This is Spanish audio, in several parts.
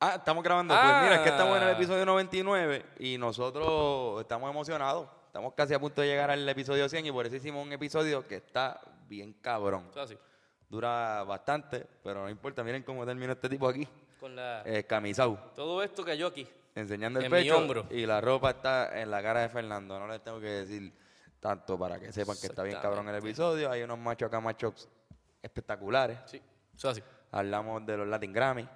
Ah, estamos grabando. Pues mira, es que estamos en el episodio 99 y nosotros estamos emocionados. Estamos casi a punto de llegar al episodio 100 y por eso hicimos un episodio que está bien cabrón. Así. Dura bastante, pero no importa. Miren cómo terminó este tipo aquí. Con la... Eh, Todo esto cayó aquí. enseñando el En mi pecho. hombro. Y la ropa está en la cara de Fernando. No les tengo que decir tanto para que sepan que está bien cabrón el episodio. Hay unos machos acá, machos espectaculares. Sí, eso así. Hablamos de los Latin Grammy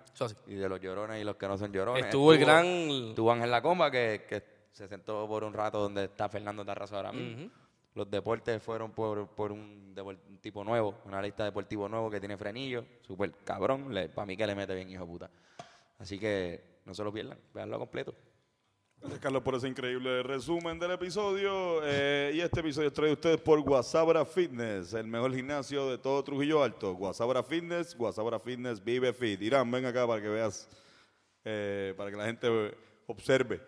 y de los llorones y los que no son llorones. Estuvo el gran... Estuvo Ángel La Comba, que, que se sentó por un rato donde está Fernando Tarrazo ahora mismo. Los deportes fueron por, por un tipo nuevo, una lista deportivo nuevo que tiene frenillo, súper cabrón. Para mí que le mete bien, hijo de puta. Así que no se lo pierdan, veanlo completo. Gracias, Carlos, por ese increíble resumen del episodio. Eh, y este episodio es traído a ustedes por Guasabra Fitness, el mejor gimnasio de todo Trujillo Alto. Guasabra Fitness, Guasabra Fitness vive fit. Irán, ven acá para que veas, eh, para que la gente observe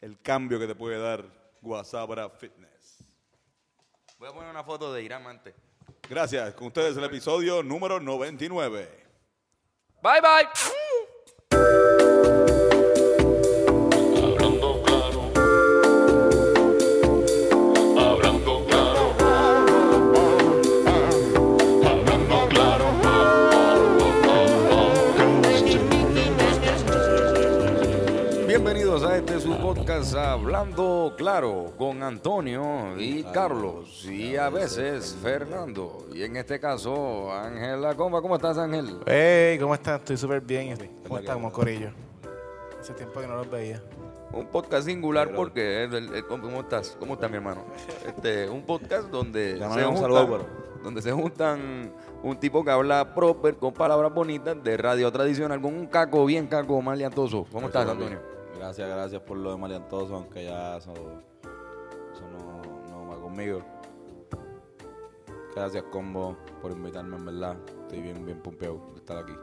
el cambio que te puede dar Guasabra Fitness. Voy a poner una foto de Irán antes. Gracias, con ustedes el episodio número 99. Bye, bye. Hablando Claro con Antonio y Carlos y a veces Fernando. Y en este caso Ángel La Comba. ¿Cómo estás Ángel? Hey, ¿cómo estás? Estoy súper bien. ¿Cómo estamos, Corillo? Hace tiempo que no los veía. Un podcast singular porque el- el- el- ¿cómo estás? ¿Cómo está mi hermano? Este, un podcast donde se, juntan, saludo, donde se juntan un tipo que habla proper con palabras bonitas de radio tradicional con un caco bien caco maleantoso. ¿Cómo estás, Antonio? Gracias, gracias por lo de maleantoso, aunque ya eso, eso no, no va conmigo. Gracias, Combo, por invitarme, en verdad. Estoy bien, bien pumpeado de estar aquí.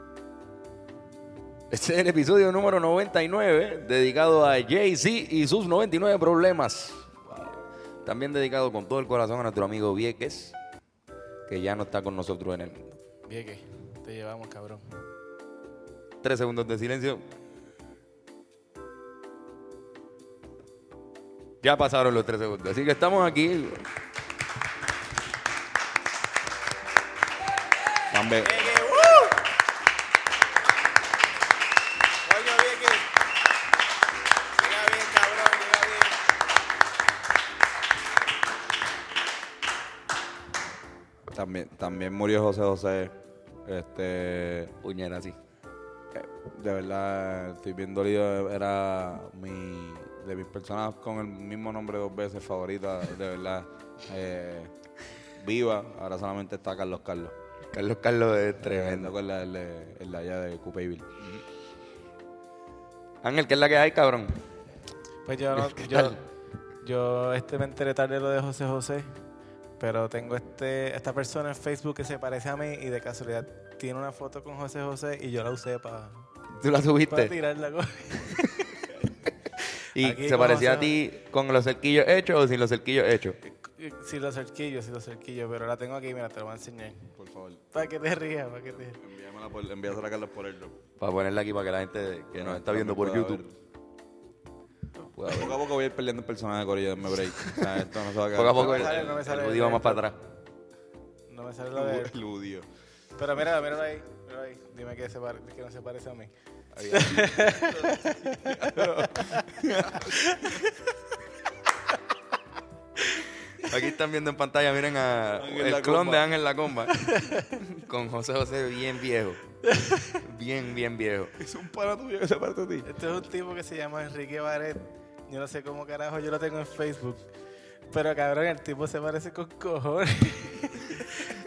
Este es el episodio número 99 dedicado a Jay-Z y sus 99 problemas. También dedicado con todo el corazón a nuestro amigo Vieques, que ya no está con nosotros en el mundo. Vieque, te llevamos, cabrón. Tres segundos de silencio. Ya pasaron los tres segundos. Así que estamos aquí. Cambe, Coño, Vieque. Llega bien, cabrón, llega bien. también, también murió José José. Este, Puñera así. de verdad, estoy bien dolido. Era mi, de mis personas con el mismo nombre dos veces favorita, de verdad. Eh, viva, ahora solamente está Carlos Carlos. Carlos Carlos es Tremendo, tremendo. con la, el, de- el de allá de. Ángel, ¿qué es la que hay, cabrón? Pues yo, no, ¿Qué yo, yo este me enteré tarde de lo de José José, pero tengo este esta persona en Facebook que se parece a mí y de casualidad tiene una foto con José José y yo la usé para ¿Tú la subiste? tirarla. ¿Y Aquí se parecía a ti con los cerquillos hechos o sin los cerquillos hechos? Si lo cerquillo, si lo cerquillo, pero la tengo aquí, mira, te lo voy a enseñar. Por favor, Para que te rías, para que te envíamela por, envíasela a Carlos por el Para ponerla aquí para que la gente que nos está viendo por YouTube ver. pueda ver. Poco a poco voy a ir perdiendo el personaje de Corillo, denme break. O sea, esto no se va a quedar. Poco a poco me el, sale, no me el sale Rudy va el- más para atrás. No me sale lo de él. Ludio. Pero mira, míralo ahí, míralo ahí. Dime que, se pare- que no se parece a mí. Aquí están viendo en pantalla, miren a Ángel el clon Comba. de Ángel La Comba. con José José bien viejo. Bien, bien viejo. Es un pana tuyo que se parece a ti. Este es un tipo que se llama Enrique Baret. Yo no sé cómo carajo yo lo tengo en Facebook. Pero cabrón, el tipo se parece con cojones.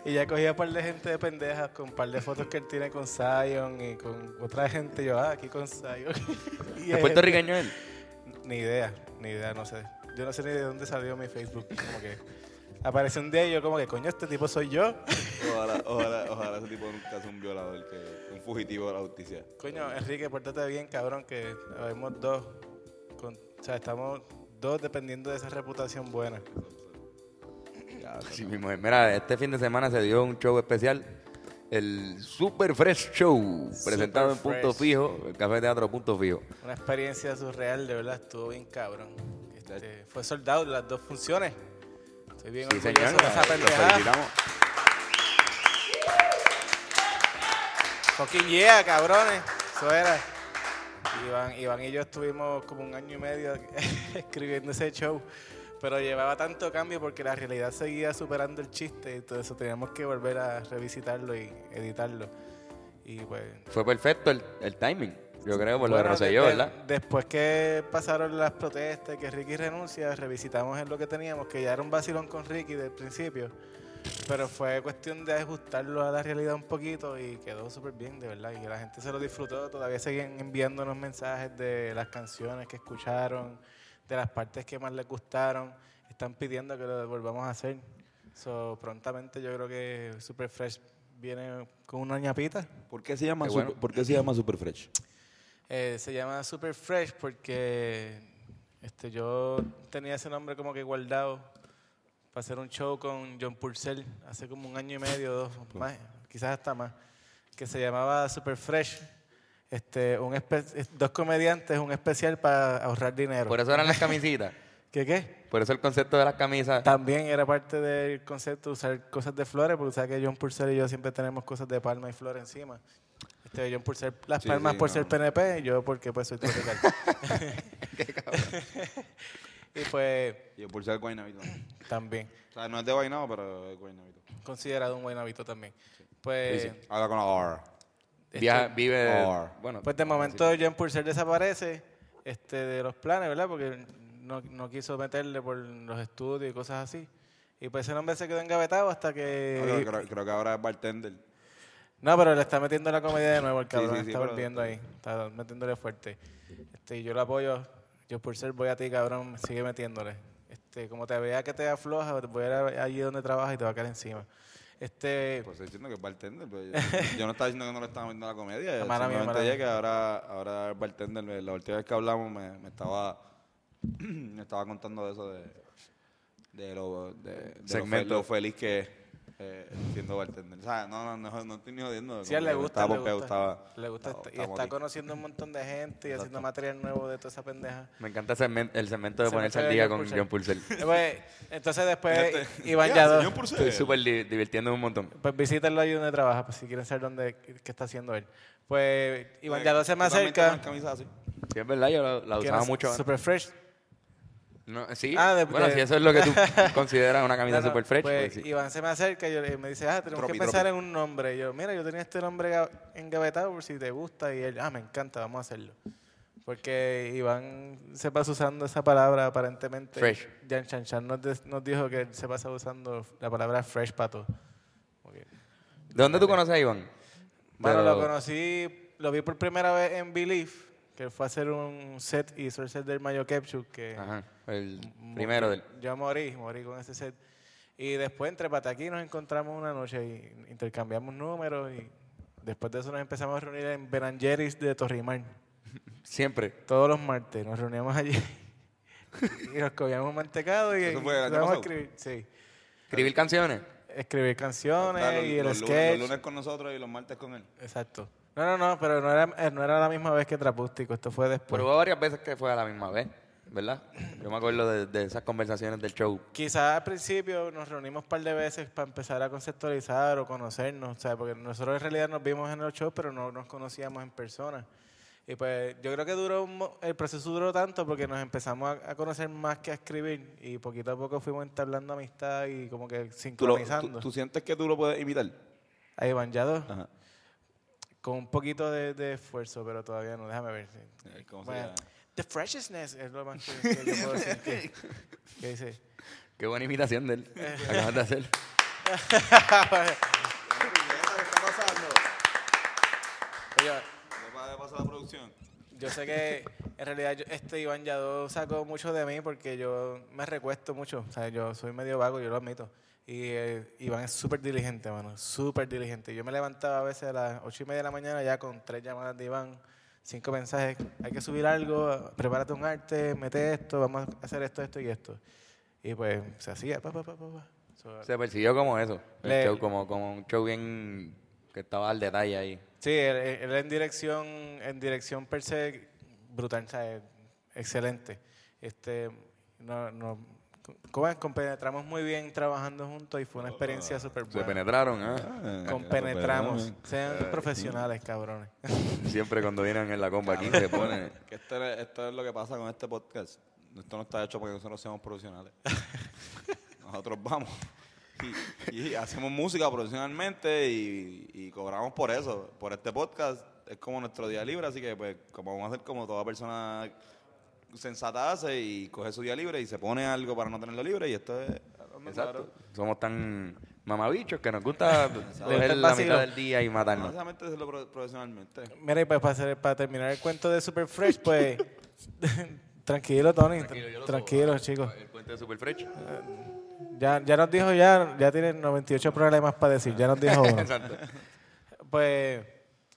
Y ya cogía un par de gente de pendejas con un par de fotos que él tiene con Zion y con otra gente. Yo, ah, aquí con Zion. y ¿Es puertorriqueño él? Ni idea, ni idea, no sé. Yo no sé ni de dónde salió mi Facebook. Como que aparece un día y yo como que, coño, este tipo soy yo. Ojalá, ojalá, ojalá ese tipo nunca sea un violador, que, un fugitivo de la justicia. Coño, Enrique, pórtate bien, cabrón, que habemos dos. Con, o sea, estamos dos dependiendo de esa reputación buena. Ya, Sí mismo es. Mira, este fin de semana se dio un show especial el Super Fresh Show, presentado en Punto Fresh. Fijo, el Café Teatro Punto Fijo. Una experiencia surreal, de verdad, estuvo bien cabrón. Este, fue soldado las dos funciones. Estoy bien Sí, orgulloso señor. de esa Los pendejada. felicitamos. Fucking yeah, cabrones. Eso era. Iván, Iván y yo estuvimos como un año y medio escribiendo ese show. Pero llevaba tanto cambio porque la realidad seguía superando el chiste. Y todo eso teníamos que volver a revisitarlo y editarlo. Y pues. Fue perfecto el, el timing, yo creo, por lo de bueno, Rosselló, de- ¿verdad? Después que pasaron las protestas, que Ricky renuncia, revisitamos en lo que teníamos, que ya era un vacilón con Ricky del principio. Pero fue cuestión de ajustarlo a la realidad un poquito y quedó súper bien, de verdad. Y la gente se lo disfrutó. Todavía siguen enviándonos mensajes de las canciones que escucharon, de las partes que más les gustaron. Están pidiendo que lo volvamos a hacer. So, prontamente yo creo que Super Fresh viene con una ñapita. ¿Por qué se llama, Qué super, bueno. ¿por qué se llama Super Fresh? Eh, se llama Super Fresh porque este, yo tenía ese nombre como que guardado para hacer un show con John Purcell hace como un año y medio, dos, más, quizás hasta más, que se llamaba Super Fresh. Este, un dos comediantes, un especial para ahorrar dinero. Por eso eran las camisitas. ¿Qué qué? Por eso el concepto de las camisas. También era parte del concepto de usar cosas de flores, porque sabes que John Purcell y yo siempre tenemos cosas de palma y flor encima. Este, John Purcell, las Sí, palmas sí, por no. ser PNP, yo porque pues soy tropical. y pues Y el pulsar Guaynabito. también, O sea, no es de Guaynabo, pero es Guaynabito. considerado un buen hábito también. Pues, Sí, sí. Habla con la R. Viaja- vive. Or. Bueno, pues de momento John Purcell desaparece este, de los planes, ¿verdad? Porque no, no quiso meterle por los estudios y cosas así. Y pues ese nombre se quedó engavetado hasta que... Creo, creo- creo que ahora es bartender. No, pero le está metiendo la comedia de nuevo, el cabrón sí, sí, está volviendo ahí, está metiéndole fuerte. Este, yo lo apoyo, yo por ser voy a ti, cabrón, sigue metiéndole. Este, como te vea que te afloja, te voy a ir allí donde trabajas y te va a caer encima. Este, Pues estoy diciendo que es bartender. pero yo, yo no estaba diciendo que no le estaba metiendo la comedia. Mala mía, simplemente mala dije mía. que ahora, ahora es bartender. La última vez que hablamos me, me estaba me estaba contando de eso de, de, lo, de, de lo, fe- lo feliz que es eh, siendo bartender. O sea, no, no, no, no estoy ni jodiendo. sí, le gusta, estaba le gusta, estaba- le gusta estaba- esta- y está aquí. conociendo un montón de gente y haciendo material nuevo de toda esa pendeja. Me encanta ese men- el segmento de Se ponerse al día con. John Purcell. Eh, pues, entonces después Este, Iván ¿qué Yadó? Estoy súper di- divirtiendo un montón. pues visítenlo ahí donde trabaja, pues si quieren saber dónde, qué está haciendo él. Pues Iván Yadó se me ¿Tú también acerca. camisas así? Sí, es verdad, yo la, la usaba no- mucho. Super fresh. No, sí, Ah, de- bueno, de- si eso es lo que tú consideras una camisa No, no, super fresh, pues, pues sí. Iván se me acerca y yo le- me dice, ah, tenemos Tropi, que pensar tropi. en un nombre. Y yo, mira, yo tenía este nombre ga- engavetado por si te gusta. Y él, ah, me encanta, vamos a hacerlo. Porque Iván se pasa usando esa palabra aparentemente. Fresh. Jan Chan Chan nos, nos dijo que se pasa usando la palabra fresh para todo. Ok. ¿De dónde tú conoces a Iván? Bueno, Pero- lo conocí, lo vi por primera vez en Believe, que fue a hacer un set y hizo el set del Mayo Ketchup, que Ajá, el primero del... Yo morí, morí con ese set. Y después entre Pataquí nos encontramos una noche y intercambiamos números y después de eso nos empezamos a reunir en Ben Jerry's de Torrimar. Siempre. Todos los martes nos reuníamos allí y nos comíamos mantecado y ¿Eso fue el año empezamos a escribir, sí, Escribir canciones. escribir canciones y el los, lunes, sketch. los lunes con nosotros y los martes con él. Exacto. No, no, no, pero no era, eh, no era la misma vez que Trapústico, esto fue después. Pero hubo varias veces que fue a la misma vez, ¿verdad? Yo me acuerdo de, de esas conversaciones del show. Quizás al principio nos reunimos un par de veces para empezar a conceptualizar o conocernos, o sea, porque nosotros en realidad nos vimos en el show, pero no nos conocíamos en persona. Y pues yo creo que duró un mo- el proceso duró tanto porque nos empezamos a, a conocer más que a escribir y poquito a poco fuimos entablando amistad y como que ¿Tú, lo- sincronizando. tú- tú sientes que tú lo puedes imitar? A Iván Yadó, Ajá. Con un poquito de, de esfuerzo, pero todavía no, déjame ver. Eh, ¿Cómo se Bueno, llama? the freshness es lo más que, que yo puedo decir que, que dice. Qué buena imitación de él. Acabas de hacer. Oye, ¿Le pasa la producción? Yo sé que en realidad yo- este Iván Yadó sacó mucho de mí porque yo me recuesto mucho. O sea, yo soy medio vago, yo lo admito. Y eh, Iván es súper diligente, mano. Súper diligente. Yo me levantaba a veces a las ocho y media de la mañana ya con tres llamadas de Iván, cinco mensajes. Hay que subir algo, prepárate un arte, mete esto, vamos a hacer esto, esto y esto. Y pues se hacía, pa, pa, pa, pa, pa. So, Se persiguió como eso. El Le- show, como, como un show bien que estaba al detalle ahí. Sí, él, él en dirección, en dirección per se, brutal, ¿sabes? excelente. Este, no, no. Compenetramos muy bien trabajando juntos y fue una experiencia súper Se buena. penetraron, ¿eh? Compenetramos. Sean profesionales, cabrones. Siempre cuando vienen en la comba aquí se ponen. Que esto, es- esto es lo que pasa con este podcast. Esto no está hecho porque nosotros seamos profesionales. nosotros vamos y, y hacemos música profesionalmente y, y cobramos por eso. Por este podcast es como nuestro día libre, así que pues como vamos a hacer como toda persona sensata hace y coge su día libre y se pone algo para no tenerlo libre y esto es... Exacto. Somos tan mamabichos que nos gusta coger la mitad del día y matarnos. Básicamente hacerlo pro- profesionalmente. Mira, y pues para, hacer- para terminar el cuento de Super Fresh, pues. tranquilo, Tony. Tranquilo, chicos. El puente de Super Fresh. Ya, ya nos dijo, ya, ya tienen 98 problemas para decir. Ya nos dijo uno. Exacto. Pues,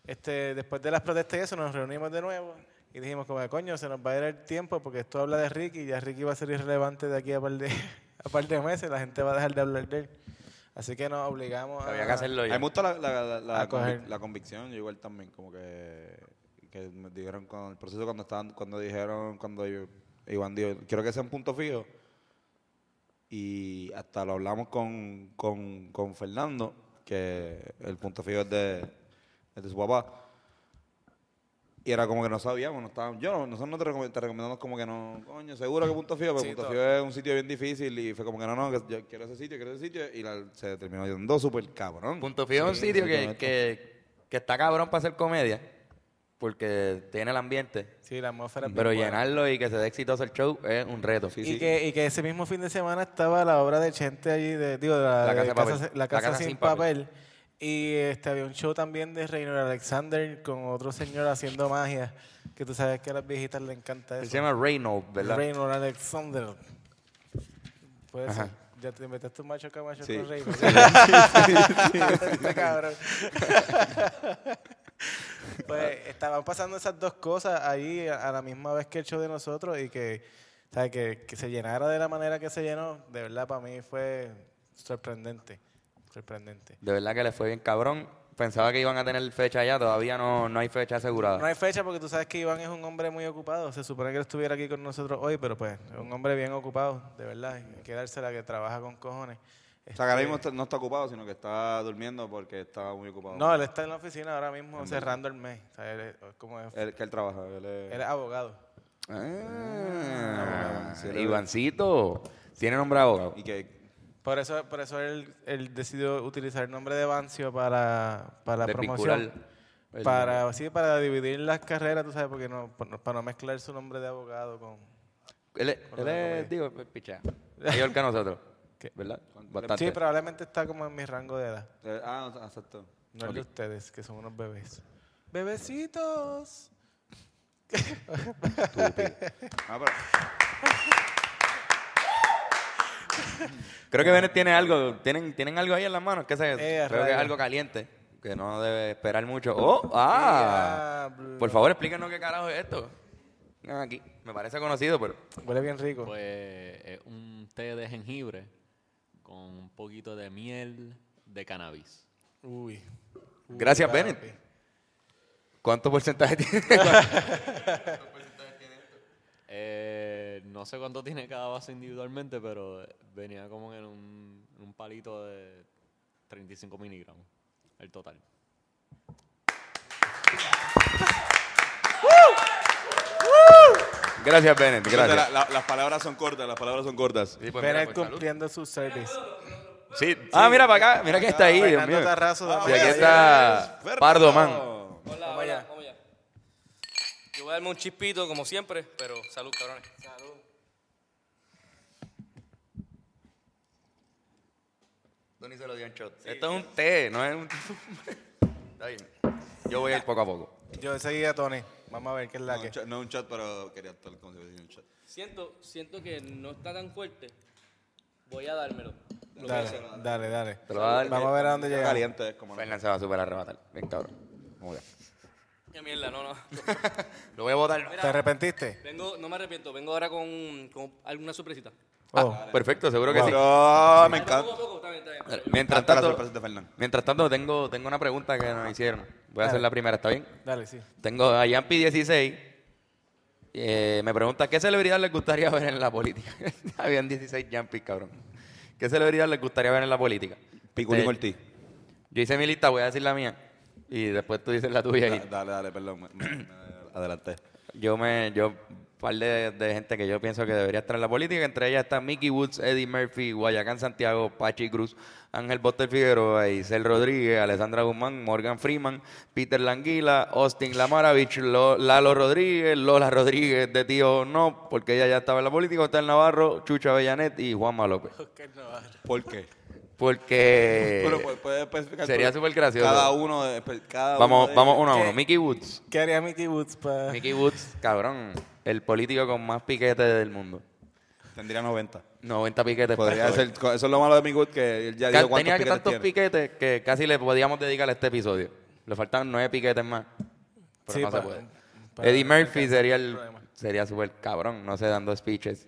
este, después de las protestas y eso, nos reunimos de nuevo y dijimos, como, coño, se nos va a ir el tiempo porque esto habla de Ricky y ya Ricky va a ser irrelevante de aquí a par de, a par de meses. La gente va a dejar de hablar de él. Así que nos obligamos a. Había que hacerlo A mí ya. me gusta la, la, la, la A coger. convic- la convicción, yo igual también, como que, que me dijeron con el proceso cuando estaban, cuando dijeron, cuando yo- Iván dijo, quiero que sea un punto fijo. Y hasta lo hablamos con, con, con Fernando, que el punto fijo es de, es de su papá. Y era como que no sabíamos, no estábamos, yo, no- nosotros no te, recom- te recomendamos como que no, coño, seguro que punto fijo, pero Sí, punto todo. fijo es un sitio bien difícil y fue como que no, no, que yo quiero ese sitio, quiero ese sitio y la- se terminó yendo súper cabrón. Punto Fijo es un Sí, sitio sí, que, que, que está cabrón para hacer comedia. Porque tiene el ambiente. Sí, la atmósfera bien Pero buena. llenarlo y que se dé exitoso el show es un reto. y, Que, y que ese mismo fin de semana estaba la obra de Chente allí, de, digo, de la, Casa de Papel. la La casa Casa sin, Sin papel. Y este, había un show también de Reynor Alexander con otro señor haciendo magia. Que tú sabes que a las viejitas les encanta eso. se llama Reynolds, ¿verdad? Alexander. Puede Ajá. ser. Ya te metiste un macho camacho Sí. con Reynor. Este cabrón. pues estaban pasando esas dos cosas ahí a, a la misma vez que el show de nosotros y que, ¿sabes? Que, que se llenara de la manera que se llenó, de verdad para mí fue sorprendente. Sorprendente. De verdad que le fue bien cabrón. Pensaba que iban a tener fecha ya, todavía no, no hay fecha asegurada. No hay fecha porque tú sabes que Iván es un hombre muy ocupado. Se supone que él estuviera aquí con nosotros hoy, pero pues es un hombre bien ocupado, de verdad. Hay que dársela que trabaja con cojones. O sea, que ahora Este, mismo no está ocupado, sino que está durmiendo porque está muy ocupado. No, él está en la oficina ahora mismo cerrando el mes. O sea, él es, como es- Él, que él trabaja. Él es, él es abogado. Ah, es- Ivancito. Tiene nombre abogado. y que Por eso, por eso él, él decidió utilizar el nombre de Bancio para, para la promoción. el- Para, sí, para dividir las carreras, tú sabes, porque no, para no- mezclar su nombre de abogado con... Él, es- Con él es, digo, pues, pichea. Mayor que nosotros. ¿Qué? ¿Verdad? Bastante. Sí, probablemente está como en mi rango de edad. eh, ah, exacto. No el de ustedes, que son unos bebés. ¡Bebecitos! Ah, pero- Creo que Bennett tiene algo. ¿Tienen, tienen algo ahí en las manos. ¿Qué sé? Eh, Creo que es rayos. algo caliente. Que no debe esperar mucho. ¡Oh! ¡Ah! Diablo. Por favor, explíquenos qué carajo es esto. Aquí. Me parece conocido, pero. Huele bien rico. Pues es un té de jengibre con un poquito de miel de cannabis. Uy. Uy, Gracias, papi. Bennett. ¿Cuánto porcentaje tiene? Eh, no sé cuánto tiene cada vaso individualmente, pero venía como en un, en un palito de 35 miligramos, el total. Gracias, Bennett. Gracias. la- la- las palabras son cortas, las palabras son cortas. Sí, pues, mira, Bennett pues, salud. cumpliendo su service. Sí. Ah, mira para acá. Mira que está ahí, Dios Fernando mío. Tarrazo, dame Y aquí ahí. está Pardo Man. Hola, Vamos hola, allá. Yo voy a darme un chispito como siempre, pero salud, cabrones. Salud. Tony se lo dio en shot. Esto es un té, no es un... Está bien. Yo voy a ir poco a poco. Yo seguía a Tony. Vamos a ver qué es la No, que. un chat- no un chat, pero quería estar como si fuese un chat. Siento, siento que no está tan fuerte. Voy a dármelo. Dale, dale, dale. Te lo va a dar. Vamos a ver a dónde llega. caliente, es como... Fernan se va a super arrebatar. Bien cabrón. Vamos allá. Qué mierda, no, no. Lo voy a botar. ¿Te arrepentiste? Vengo, no me arrepiento, vengo ahora con, con alguna sorpresita. Oh, Ah, perfecto, seguro que sí. Me encanta. Poco a poco, Mientras tanto, mientras tanto tengo, tengo una pregunta que nos hicieron. Voy a hacer la primera, ¿está bien? dale, sí. Tengo a Yampi 16. eh, me pregunta, ¿qué celebridad les gustaría ver en la política? Habían 16 Yampi, cabrón. ¿Qué celebridad les gustaría ver en la política? Piculín Eh, Ortiz. Yo hice mi lista, voy a decir la mía. Y después tú dices la tuya. y- Da- Dale, dale, perdón. me- me- me adelanté. Yo me, yo, par de, de gente que yo pienso que debería estar en la política, entre ellas están Mickey Woods, Eddie Murphy, Guayacán Santiago, Pachi Cruz, Ángel Boster Figueroa, Isel Rodríguez, Alessandra Guzmán, Morgan Freeman, Peter Languila, Austin Lamaravich, Lo- Lalo Rodríguez, Lola Rodríguez de Tío No, porque ella ya estaba en la política, está el Navarro, Chucha Bellanet y Juanma López. ¿Por qué? Porque Pero especificar sería súper gracioso. Cada uno de, cada vamos, uno de vamos uno a uno. ¿Qué? Mickey Woods. ¿Qué haría Mickey Woods para...? Mickey Woods, cabrón, el político con más piquetes del mundo. Tendría 90. 90 piquetes. Podría puestos. ser, eso es lo malo de mi Good, que él ya Ca- dijo cuántos Tenía que piquetes tantos tiene. piquetes que casi le podíamos dedicar a este episodio. Le faltaban nueve piquetes más. Pero Sí, no se pa- puede. Eddie Murphy sería el el problema. sería súper cabrón, no sé, dando speeches.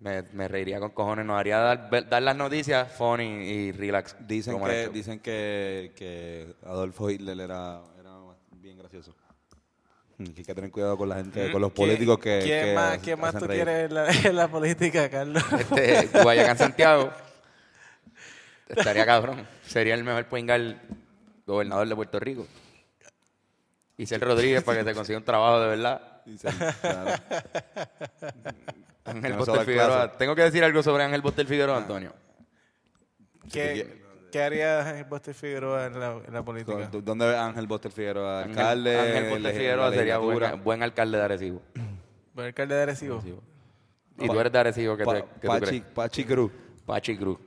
Me, me reiría con cojones, nos haría dar, dar las noticias funny y relax. Dicen que, dicen que, que Adolfo Hitler era, era bien gracioso. Mm, hay que tener cuidado con la gente, con los ¿Quién- políticos que. ¿Quién que más, quién más tú reír. quieres en la, en la política, Carlos? Este, Guayacán Santiago. Estaría cabrón. Sería el mejor poingal gobernador de Puerto Rico. Isel Rodríguez para que te consiga un trabajo de verdad. Claro. Ángel da Figueroa. clase. Tengo que decir algo sobre Ángel Boster Figueroa, Antonio. ¿Qué, ¿Qué haría Ángel Boster Figueroa en la, en la política? ¿Dó- ¿Dónde ve Ángel Boster Figueroa? Ángel, Alcalde. Ángel Boster Figueroa sería buen, buen alcalde de Arecibo. ¿Buen alcalde de Arecibo? Y tú eres de Arecibo, ¿qué, Pa- te, qué tú Pachi, crees? Pachi Cruz. Pachi Cruz.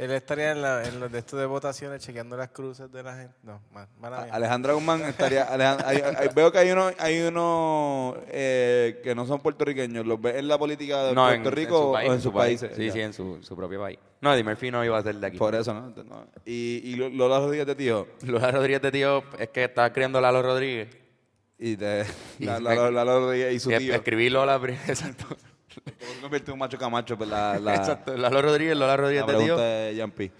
Él estaría en, la, en los de estos de votaciones chequeando las cruces de la gente. No, ma- mala mía. Alejandra Guzmán estaría. Alejandra- hay- hay- veo que hay unos hay uno, eh, que no son puertorriqueños. ¿Los ves en la política de No, Puerto en, Rico en su o país, en sus su país. países? Sí, Ya. sí, en su, su propio país. No, Eddie Murphy no iba a ser de aquí. Por eso, ¿no? No. Y, y Lola Rodríguez de tío. Lola Rodríguez de tío es que estaba criando Lalo Rodríguez. Y de, Y la, la- y su Y tío. Escribí Lola, pri- exacto. ¿Cómo se convierte en un macho camacho? Pues la, la, exacto. Lalo Rodríguez, Lola la Rodríguez de pregunta tío. de Yampi.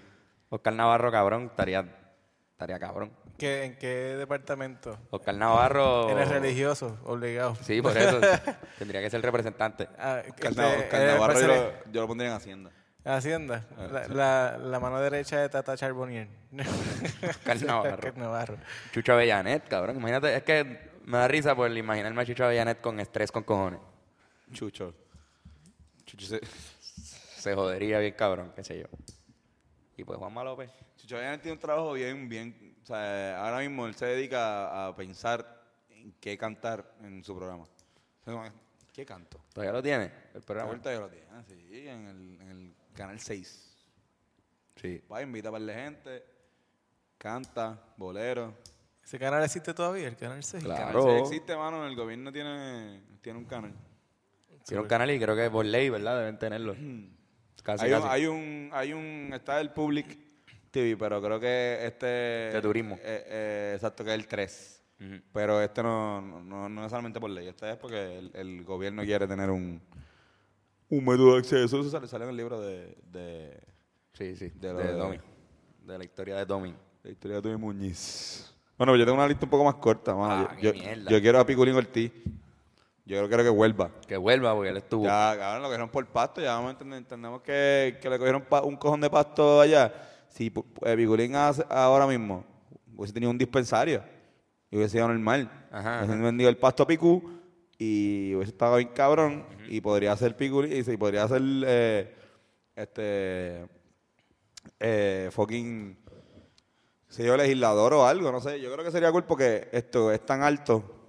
Oscar Navarro, cabrón, estaría, estaría cabrón. ¿Qué- ¿En qué departamento? Oscar Navarro. Eres religioso, obligado. Sí, por eso. tendría que ser representante. Ah, Oscar este, Oscar él Navarro yo parece- lo, yo lo pondría en Hacienda. Hacienda. Ah, La, la, la mano derecha de Tata Charbonnier. Oscar Navarro. Oscar Navarro. Chucho Avellanet, cabrón. Imagínate, es que me da risa por imaginarme a Chucho Avellanet con estrés con cojones. Chucho. Chucho se, Se jodería bien, cabrón, qué sé yo. Y pues Juanma López. Chucho Vallenar tiene un trabajo bien, bien. O sea, ahora mismo él se dedica a, a pensar en qué cantar en su programa. ¿Qué canto? ¿Todavía lo tiene? El programa. vuelta ya lo tiene, ah, sí, en el, en el canal 6. Sí. Va, invita a par de gente, canta, bolero. ¿Ese canal existe todavía? ¿El canal 6? El Claro. canal 6 existe, mano. El gobierno tiene, tiene un canal. Tiene un canal y creo que por ley, ¿verdad? Deben tenerlo. Casi, hay, un, hay un, hay un, está el Public TV, pero creo que este... De turismo. eh, eh, exacto, que es el 3. Ujú. Pero este no, no, no, no necesariamente por ley. Este es porque el, el gobierno quiere tener un, un método de acceso. Eso sale, sale en el libro de, de Sí, sí. De De, de- la historia de Domi. la historia de Tony Muñiz. Bueno, yo tengo una lista un poco más corta. Ah, yo quiero a Piculín Ortiz. Yo quiero que vuelva. Que vuelva porque él estuvo. Ya, cabrón, lo cogieron por pasto. Ya vamos a entender- entendemos que, que le cogieron pa- un cojón de pasto allá. Si eh, Piculín hace- ahora mismo hubiese tenido un dispensario y hubiese sido normal. Ajá, Hubiesen vendido el pasto a Picú y hubiese estado bien cabrón y podría ser Piculín y se- podría ser eh, este eh, fucking sé yo, legislador o algo, no sé. Yo creo que sería cool porque esto es tan alto.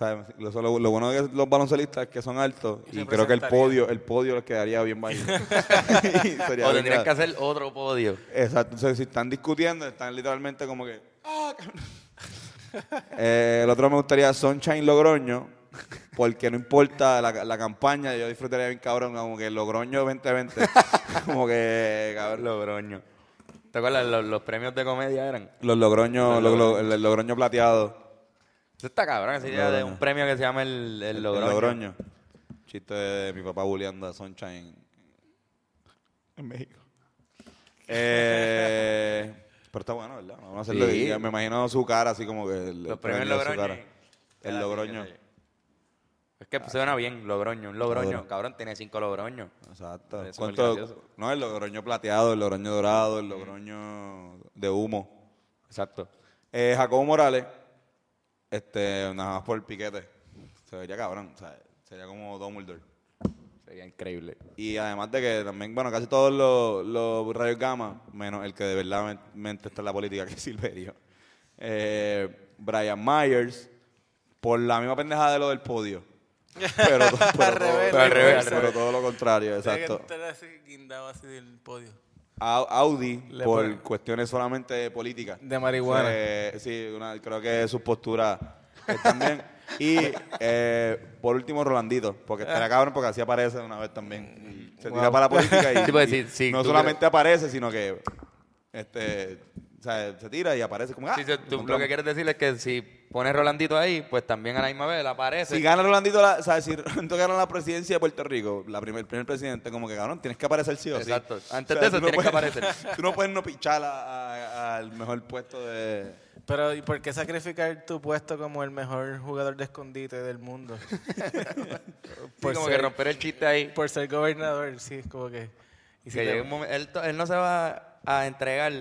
O sea, lo, lo- lo bueno de los baloncelistas es que son altos y creo que el podio, el podio les quedaría bien bajito. O tendrían que hacer otro podio. Exacto, entonces si están discutiendo, están literalmente como que. "Ah, cabrón". Eh, el otro me gustaría Sunshine Logroño, porque no importa la, la campaña, yo disfrutaría bien cabrón, como que Logroño 2020. como que, cabrón. Logroño. ¿Te acuerdas? Los, los premios de comedia eran. Los Logroños, Los Logroño plateado. Eso está cabrón, esa idea de Logroño. un premio que se llama el, el El Logroño. Logroño. Chiste de mi papá bulleando a Sunshine En México. Eh, pero está bueno, ¿verdad? Vamos a hacerlo. Sí. y Me imagino su cara así como que... El, Los premios premio su Logroño. cara. El Logroño. Es que suena bien, Logroño. Un Logroño. Logroño. Cabrón, tiene cinco Logroños. Exacto. Es ¿Cuánto-. No, el Logroño plateado, el Logroño dorado, el Logroño de humo. Exacto. Eh, Jacobo Morales, este, nada más por el piquete. Se vería cabrón, o sea, sería como Dumbledore. Sería increíble. Y además de que también, bueno, casi todos los, los rayos gamma, menos el que de verdad mente está en la política, que es Silverio. Eh, Brian Myers, por la misma pendejada de lo del podio. Pero, pero, todo, pero, al revés, pero todo lo contrario, Tiene que exacto. así guindado así del podio. Au- Audi, Le por pone- cuestiones solamente políticas. De marihuana. Eh, sí, una- creo que sus posturas están bien. Y eh, por último, Rolandito, porque estaría cabrón porque así aparece una vez también. Y se tira Wow. para la política y, Sí, pues, y no tú solamente aparece, sino que este, o sea, se tira y aparece como... ¡ah! Sí, sí, tú lo encontramos. que quieres decir es que si pones Rolandito ahí, pues también a la misma vez aparece. Si gana Rolandito, la, o sea, si Rolandito gana la presidencia de Puerto Rico, la primer, el primer presidente, como que cabrón, tienes que aparecer sí o sí. Exacto. Antes de eso tú no tienes que puedes- aparecer. Tú no puedes no pichar al mejor puesto de... Pero, ¿y por qué sacrificar tu puesto como el mejor jugador de escondite del mundo? Sí, como que romper el chiste ahí. por ser gobernador, sí, es como que... y si Que te- un momento- él, to- él no se va a entregar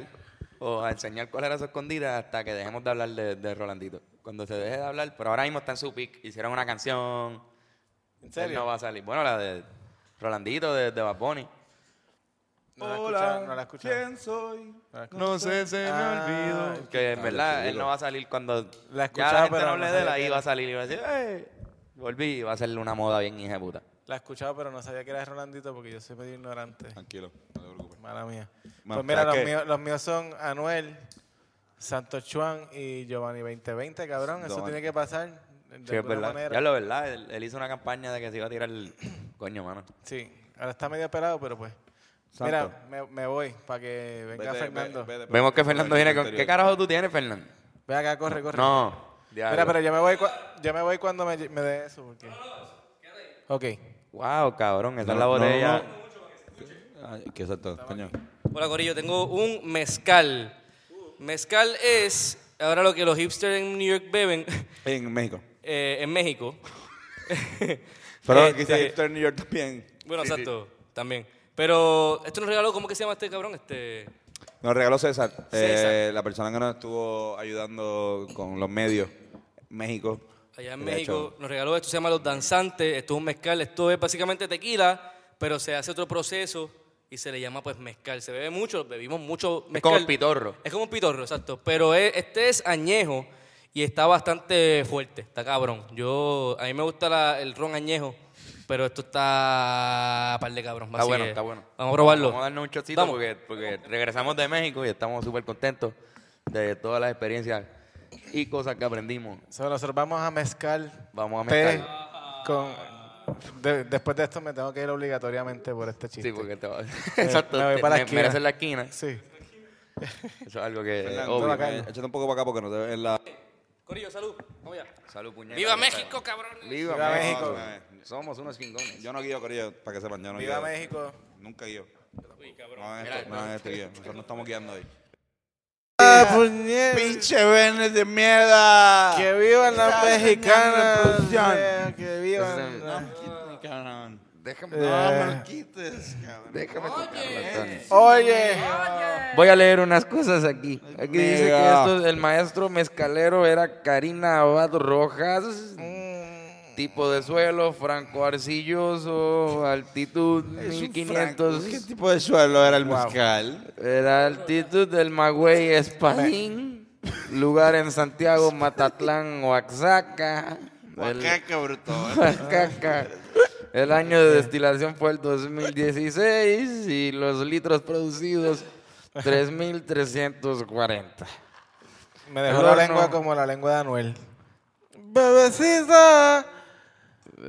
o a enseñar cuál era su escondida hasta que dejemos de hablar de, de Rolandito. Cuando se deje de hablar, pero ahora mismo está en su pick. Hicieron una canción. ¿En Él serio? no va a salir. Bueno, la de Rolandito de, de Bad Bunny. No la he escuchado, no la he escuchado. ¿quién soy? No. No sé, se me Ah, olvidó. Que en verdad él no va a salir cuando La ya he escuchado, la gente pero no no hable de él, sabía ahí que va era. a salir y va a decir, ¡eh! Volví y va a ser una moda bien hija puta. La he escuchado, pero no sabía que era Rolandito porque yo soy medio ignorante. Tranquilo, no te preocupes. Mala mía. Bueno, pues mira, los míos, los míos son Anuel, Santos Chuan y Giovanni 2020, cabrón. Eso Giovanni. tiene que pasar de Sí, es alguna verdad. manera. Ya lo verdad, él, él hizo una campaña de que se iba a tirar el coño, mano. Sí, ahora está medio pelado, pero pues. Santo. Mira, me, me voy para que venga Vete, Fernando. ve- vete, Vemos que vete, Fernando viene con... ¿Qué carajo tú tienes, Fernando? Ve acá, corre, corre. No. Mira, pero yo me voy, cua- yo me voy cuando me, me dé eso. Porque... Ok. Wow, cabrón, esa No, es la no, botella. Ay, ¿Qué es esto? Coño. Hola, Corillo. Tengo un mezcal. Mezcal es ahora lo que los hipsters en New York beben En México. eh, en México. Pero Este, quizás hipster en New York también. Bueno, exacto, también. Pero esto nos regaló, ¿cómo que se llama este cabrón? Este. Nos regaló César, César. eh, la persona que nos estuvo ayudando con los medios. México. Allá en México hecho, nos regaló esto, se llama Los Danzantes, esto es un mezcal, esto es básicamente tequila, pero se hace otro proceso y se le llama pues mezcal. Se bebe mucho, bebimos mucho mezcal. Es como el pitorro. Es como un pitorro, exacto, pero es- este es añejo y está bastante fuerte, está cabrón. Yo, a mí me gusta la- el ron añejo, pero esto está par de cabrón. Está así bueno, que está bueno. Vamos a probarlo. Vamos a darnos un chocito Vamos. porque, porque regresamos de México y estamos súper contentos de todas las experiencias y cosas que aprendimos. So, nosotros vamos a mezcal. Vamos a té mezcal. Con, de- después de esto me tengo que ir obligatoriamente por este chiste. Sí, porque te va Exacto. me voy para la me- esquina. mereces la esquina. Sí. Eso es algo que Fernando, obvio. bacano. eh, échate un poco para acá porque no te ves en la... Corillo, salud. Vamos allá. Salud, puñeta. ¡Viva México, cabrón! Viva, Viva México. México. Somos unos chingones. Yo no guío, Corillo, para que sepan, yo no Viva guío. México. Nunca guío. Uy, cabrón. No hagan esto, no este guío. Nosotros no estamos guiando hoy. ¡Ah, puñeta! ¡Pinche Vene de mierda! Que vivan las mexicanas. eh, Que vivan. Ah. Cabrón. Déjame, No me lo quites, cabrón. déjame tocarlo, Antonio. Oye. Voy a leer unas cosas aquí. Aquí dice que esto, el maestro mezcalero era Karina Abad Rojas. Tipo de suelo, franco arcilloso, altitud Es un 1500. franco. ¿Qué tipo de suelo era el mezcal? Era altitud del Magüey Espadín. Lugar en Santiago, Matatlán, Oaxaca. Oaxaca, bruto. Oaxaca. El año de destilación fue el 2016 y los litros producidos 3.340. Me dejó la lengua como la lengua de Anuel. Bebecita.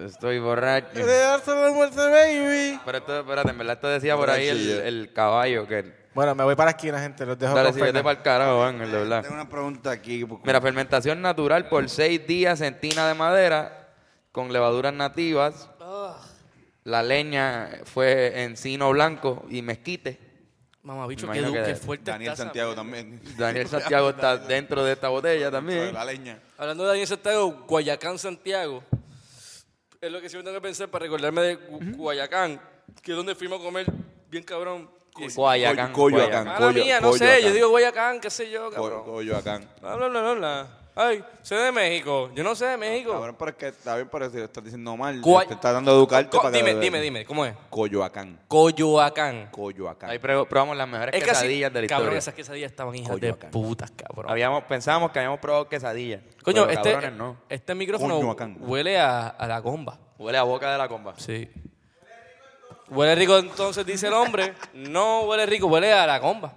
Estoy borracho. De darse la muerte, baby. Pero esto, espérate, en verdad te decía por ahí el, el caballo que... Bueno, me voy para la esquina, gente. Los dejo Dale, si vete para el carajo, Ángel, de verdad. Tengo una pregunta aquí. porque- Mira, fermentación natural por seis días en tina de madera con levaduras nativas. La leña fue encino blanco y mezquite. Mamá, bicho, Me qué, que fuerte Daniel Santiago también. Daniel Santiago está dentro de esta botella también. La leña. Hablando de Daniel Santiago, Guayacán, Santiago. Es lo que siempre tengo que pensar para recordarme de Gu- Guayacán, que es donde fuimos a comer bien cabrón. Guayacán. Coyoacán. Mala Coyo- mía, no sé, Coyoacán. yo digo Guayacán, qué sé yo, cabrón. Co- Coyoacán. Bla, bla, bla, bla, bla. Ay, soy de México. Yo no sé de México. Cabrón, pero es que está bien, pero si lo estás diciendo mal, te está dando a educarte Co- para que... dime, dime, dime, ¿cómo es? Coyoacán. Coyoacán. Coyoacán. Ahí pre- probamos las mejores Es quesadillas de la cabrón, historia. esas quesadillas estaban hijas Coyoacán. de putas, cabrón. Habíamos, pensábamos que habíamos probado quesadillas. Coño, pero este, cabrones no. este micrófono Coyoacán. huele a, a la gomba. Huele a boca de la comba. Sí. Huele rico entonces, dice el hombre. No huele rico, huele a la gomba.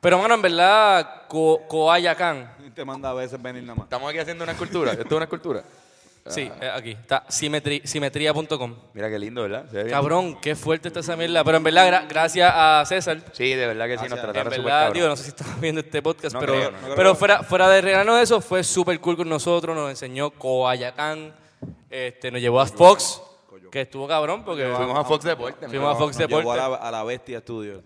Pero, bueno, en verdad, Co- Coayacán. Te manda a veces venir nada más. Estamos aquí haciendo una escultura. Esto es una escultura. Sí, eh, aquí. Está simetri- simetría.com. Mira qué lindo, ¿verdad? Se ve bien. Cabrón, qué fuerte está esa mierda. Pero en verdad, gra- gracias a César. Sí, de verdad que sí, nos Gracias. En trataron súper verdad, cabrón. digo, no sé si estás viendo este podcast, No pero, creo, no creo. pero fuera, fuera de regalarnos de eso, fue súper cool con nosotros. Nos enseñó Coayacán. Este, nos llevó a Fox, que estuvo cabrón porque Fuimos a Fox Deportes. fuimos a Fox Nos llevó Deportes. a la, a la Bestia Studio.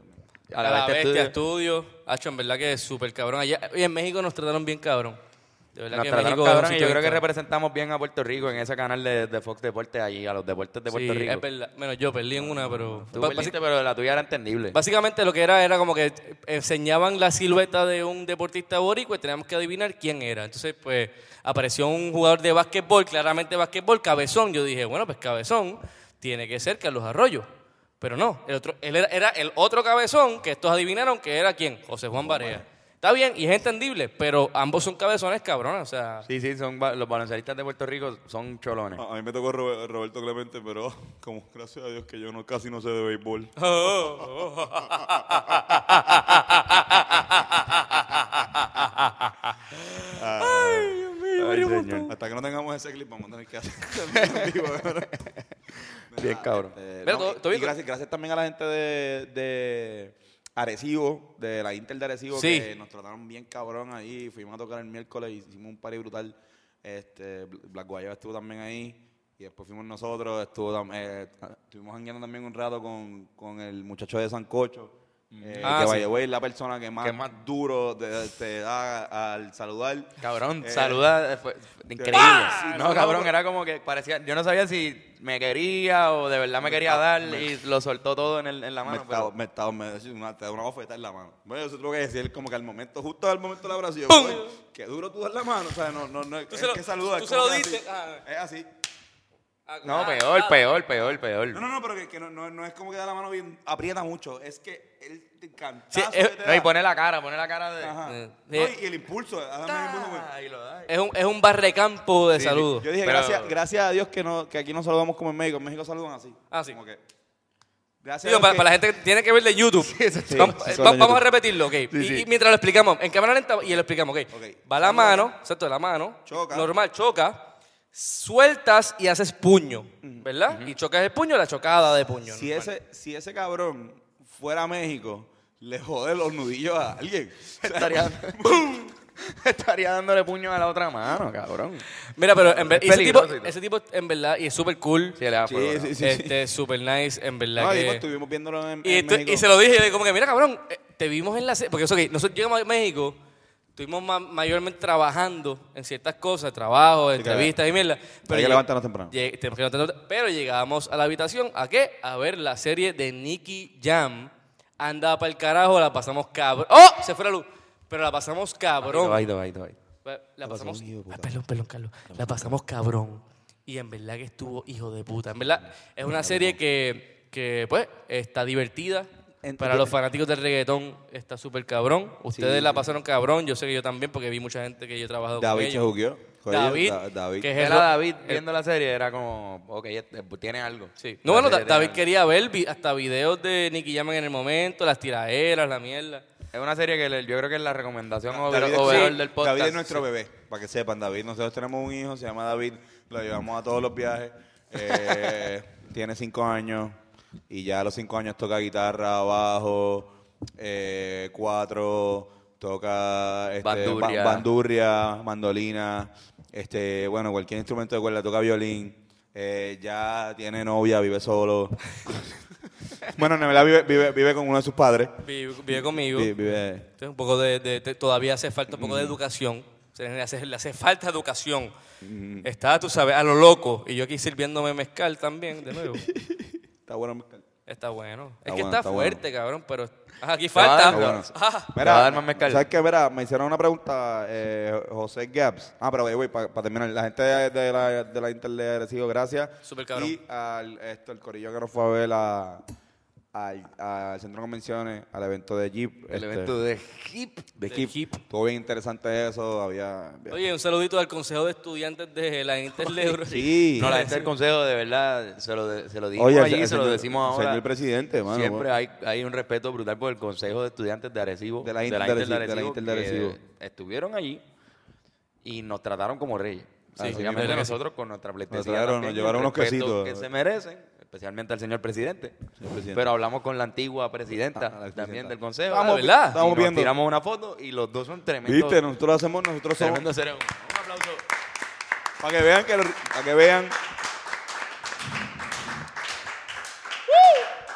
A la, Bestia Estudio. Hacho, en verdad que es súper cabrón. Allá, y en México nos trataron bien cabrón. De verdad Nos que trataron México cabrón y yo creo que representamos bien a Puerto Rico en ese canal de, de Fox Deportes allí, a los deportes de Puerto Sí, Rico. es verdad. Bueno, yo perdí en una, pero... Tú perdiste, pero la tuya era entendible. básicamente lo que era era como que enseñaban la silueta de un deportista boricua y teníamos que adivinar quién era. Entonces, pues, apareció un jugador de básquetbol, claramente básquetbol, Cabezón. Yo dije, bueno, pues Cabezón tiene que ser Carlos Arroyo. Pero no, el otro, él era, era el otro Cabezón que estos adivinaron que era quién, José Juan Barea. Está bien y es entendible, pero ambos son cabezones cabrones, o sea... Sí, sí, son ba- los baloncelistas de Puerto Rico son cholones. A, a mí me tocó Robe- Roberto Clemente, pero como gracias a Dios que yo no casi no sé de béisbol. Ay, señor. Hasta que no tengamos ese clip vamos a tener que hacer en vivo, cabrón. Bien cabrón. Eh, Mira, no, todo- y- todo y bien. gracias, gracias también a la gente de, de Arecibo, de la Inter de Arecibo, Sí. que nos trataron bien cabrón ahí. Fuimos a tocar el miércoles y hicimos un party brutal. Este, Bl- Black Guayaba estuvo también ahí. Y después fuimos nosotros, estuvo, tam- eh, estuvimos jangueando también un rato con, con el muchacho de Sancocho. Eh, Ah, que sí. by the way, es la persona que más, Que más- duro te da al saludar. Cabrón, Eh, saluda, fue, fue increíble. ¡Ah! No, No, cabrón, era como que parecía, yo no sabía si me quería o de verdad me quería dar y lo soltó todo en, el, en la me mano. estaba, pero- me estaba, me decía una, te da una bofetada en la mano. Bueno, eso tengo que decir como que al momento, justo al momento de la abrazo, yo, ¡Pum! "Oye, qué duro tú das la mano, o sea, no, no, no, Tú es se lo- que saluda, tú es se como lo que así. diste, ah. Es así. No, Ah, peor, ah, peor, peor, peor. No, no, no, pero que, que no, no, no es como que da la mano bien, aprieta mucho, es que él te encanta. Sí, es- No, y pone la cara, pone la cara de... Ajá. Eh, No, y el impulso, el impulso, güey. Ah, y lo da. Es un, es un barrecampo de Sí, saludos. Yo dije, Pero- gracias, gracias a Dios que, no, que aquí no saludamos como en México. En México saludan así. Ah, sí. Como que, gracias Digo, a Dios para, que- para la gente que tiene que ver de YouTube. sí, vamos, sí, eh, solo va- en vamos a YouTube. repetirlo, ok. y, sí. y mientras lo explicamos, en cámara lenta y lo explicamos, ok. Ok. Va la mano, exacto, la mano. Choca. Normal, choca. Sueltas y haces puño, ¿verdad? Y chocas el puño, la chocada de puño. si, ese, si ese cabrón fuera a México, le jode los nudillos a alguien. Estaría, estaría dándole puño a la otra mano, cabrón. Mira, pero en Es ese, tipo, ese tipo, en verdad, y es súper cool. Sí, Sí, sí, sí, este, súper nice, en verdad No, que... digo, estuvimos viéndolo en, Y, en tú- México. y se lo dije, como que, mira, cabrón, eh, te vimos en la serie. Porque eso, ok, nosotros llegamos a México, estuvimos ma- mayormente trabajando en ciertas cosas, trabajo, entrevistas y mierda. Hay que levantarnos temprano. lleg- tenemos que levantarnos tem- Pero llegamos a la habitación, ¿a qué? A ver la serie de Nicky Jam. Anda para el carajo, la pasamos cabrón. ¡Oh! Se fue la luz. Pero la pasamos cabrón. La pasamos. Ay, perdón, perdón, Carlos. La pasamos cabrón. Y en verdad que estuvo hijo de puta. En verdad, es una serie que, que pues, está divertida. Para los fanáticos del reggaetón está súper cabrón. Ustedes la pasaron cabrón. Yo sé que yo también, porque vi mucha gente que yo he trabajado David con se ellos. jugueó. con ellos, David, Da- David. que es Ver el a ro- David el- viendo la serie era como, ok, este, tiene algo. Sí. La No, bueno, David algo. quería ver vi- hasta videos de Nicky Jam en el momento, las tiraderas, la mierda. Es una serie que le- yo creo que es la recomendación David, es- overall sí, del podcast. David es nuestro bebé, para que sepan. David, nosotros tenemos un hijo, se llama David, lo llevamos a todos los viajes. eh, tiene cinco años y ya a los cinco años toca guitarra, bajo, eh, cuatro, toca este, Bandurria. ba- bandurria, mandolina, este, bueno, cualquier instrumento de cuerda, toca violín. Eh, ya tiene novia, vive solo. bueno, en verdad vive, vive, vive con uno de sus padres. Vive, vive conmigo. Vi- Vive, Entonces, un poco de, de- de- todavía hace falta un poco de educación. Se le hace, le hace falta educación. Está, tú sabes, a lo loco. Y yo aquí sirviéndome mezcal también, de nuevo. está bueno. mezcal. Está bueno. Está es que bueno, está, está bueno. fuerte, cabrón, pero aquí falta. dar, bueno. Ajá. ¿Te va a dar más mezcal? ¿Sabes qué? Mira, me hicieron una pregunta, eh, José Gaps. Ah, pero güey, para terminar, la gente de, de la, de la Inter de Arecibo, gracias. Súper cabrón. Y al, esto, el corillo que nos fue a ver a- al, al centro de convenciones, al evento de Jeep. El este, evento de Hip. de de Jeep. Jeep. Estuvo bien interesante eso, había... había- Oye, un saludito al Consejo de Estudiantes de la Interlebro. sí. No, la gente del consejo, de verdad, se lo, de- se lo dijimos Oye, allí, se lo decimos ahora. Señor presidente, mano. Siempre hay, hay un respeto brutal por el Consejo de Estudiantes de Arecibo. De la Inter de Arecibo, de la Inter de que Arecibo. Estuvieron allí y nos trataron como reyes. Sí, que nosotros con nuestra pleitesía también, nos llevaron unos quesitos. que se merecen, especialmente al señor presidente. Señor presidente. Pero hablamos con la antigua presidenta Ah, la presidenta. también del consejo. Vamos, ¿verdad? Y Estamos viendo. tiramos una foto y los dos son tremendos. ¿Viste? Nosotros hacemos, nosotros somos... Tremendo cerebro. Un aplauso. Para que vean que... lo- Para que vean...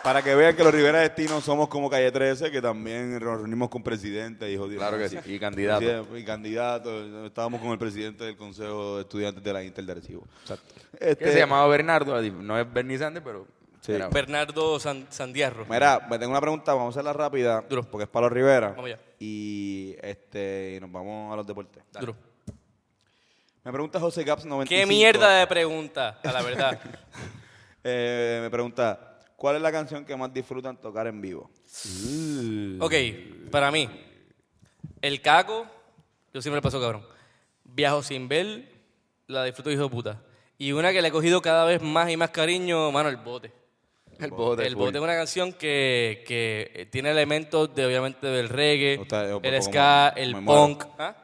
Para que vean que los Rivera Destino somos como Calle 13, que también nos reunimos con presidente y jodido. Claro que sí. Y candidato. Y candidato. Estábamos con el presidente del Consejo de Estudiantes de la Inter de Arecibo. Exacto. Este, Que se llamaba Bernardo, no es Bernie Sanders, pero Sí. era- Bernardo San, Sandiarro. Mira, me tengo una pregunta, vamos a hacerla rápida, Duro. porque es para los Rivera. Vamos allá. Y este, nos vamos a los deportes. Duro. Me pregunta José Gaps 95. ¿Qué mierda de pregunta? A la verdad. Eh, me pregunta, ¿cuál es la canción que más disfrutan tocar en vivo? ok, para mí, el caco, yo siempre paso cabrón. Viajo sin ver, la disfruto hijo de puta. Y una que le he cogido cada vez más y más cariño, mano, el bote. el bote. el full. bote es una canción que, que tiene elementos de obviamente del reggae, eh, el ska, el muero. punk. ¿Ah?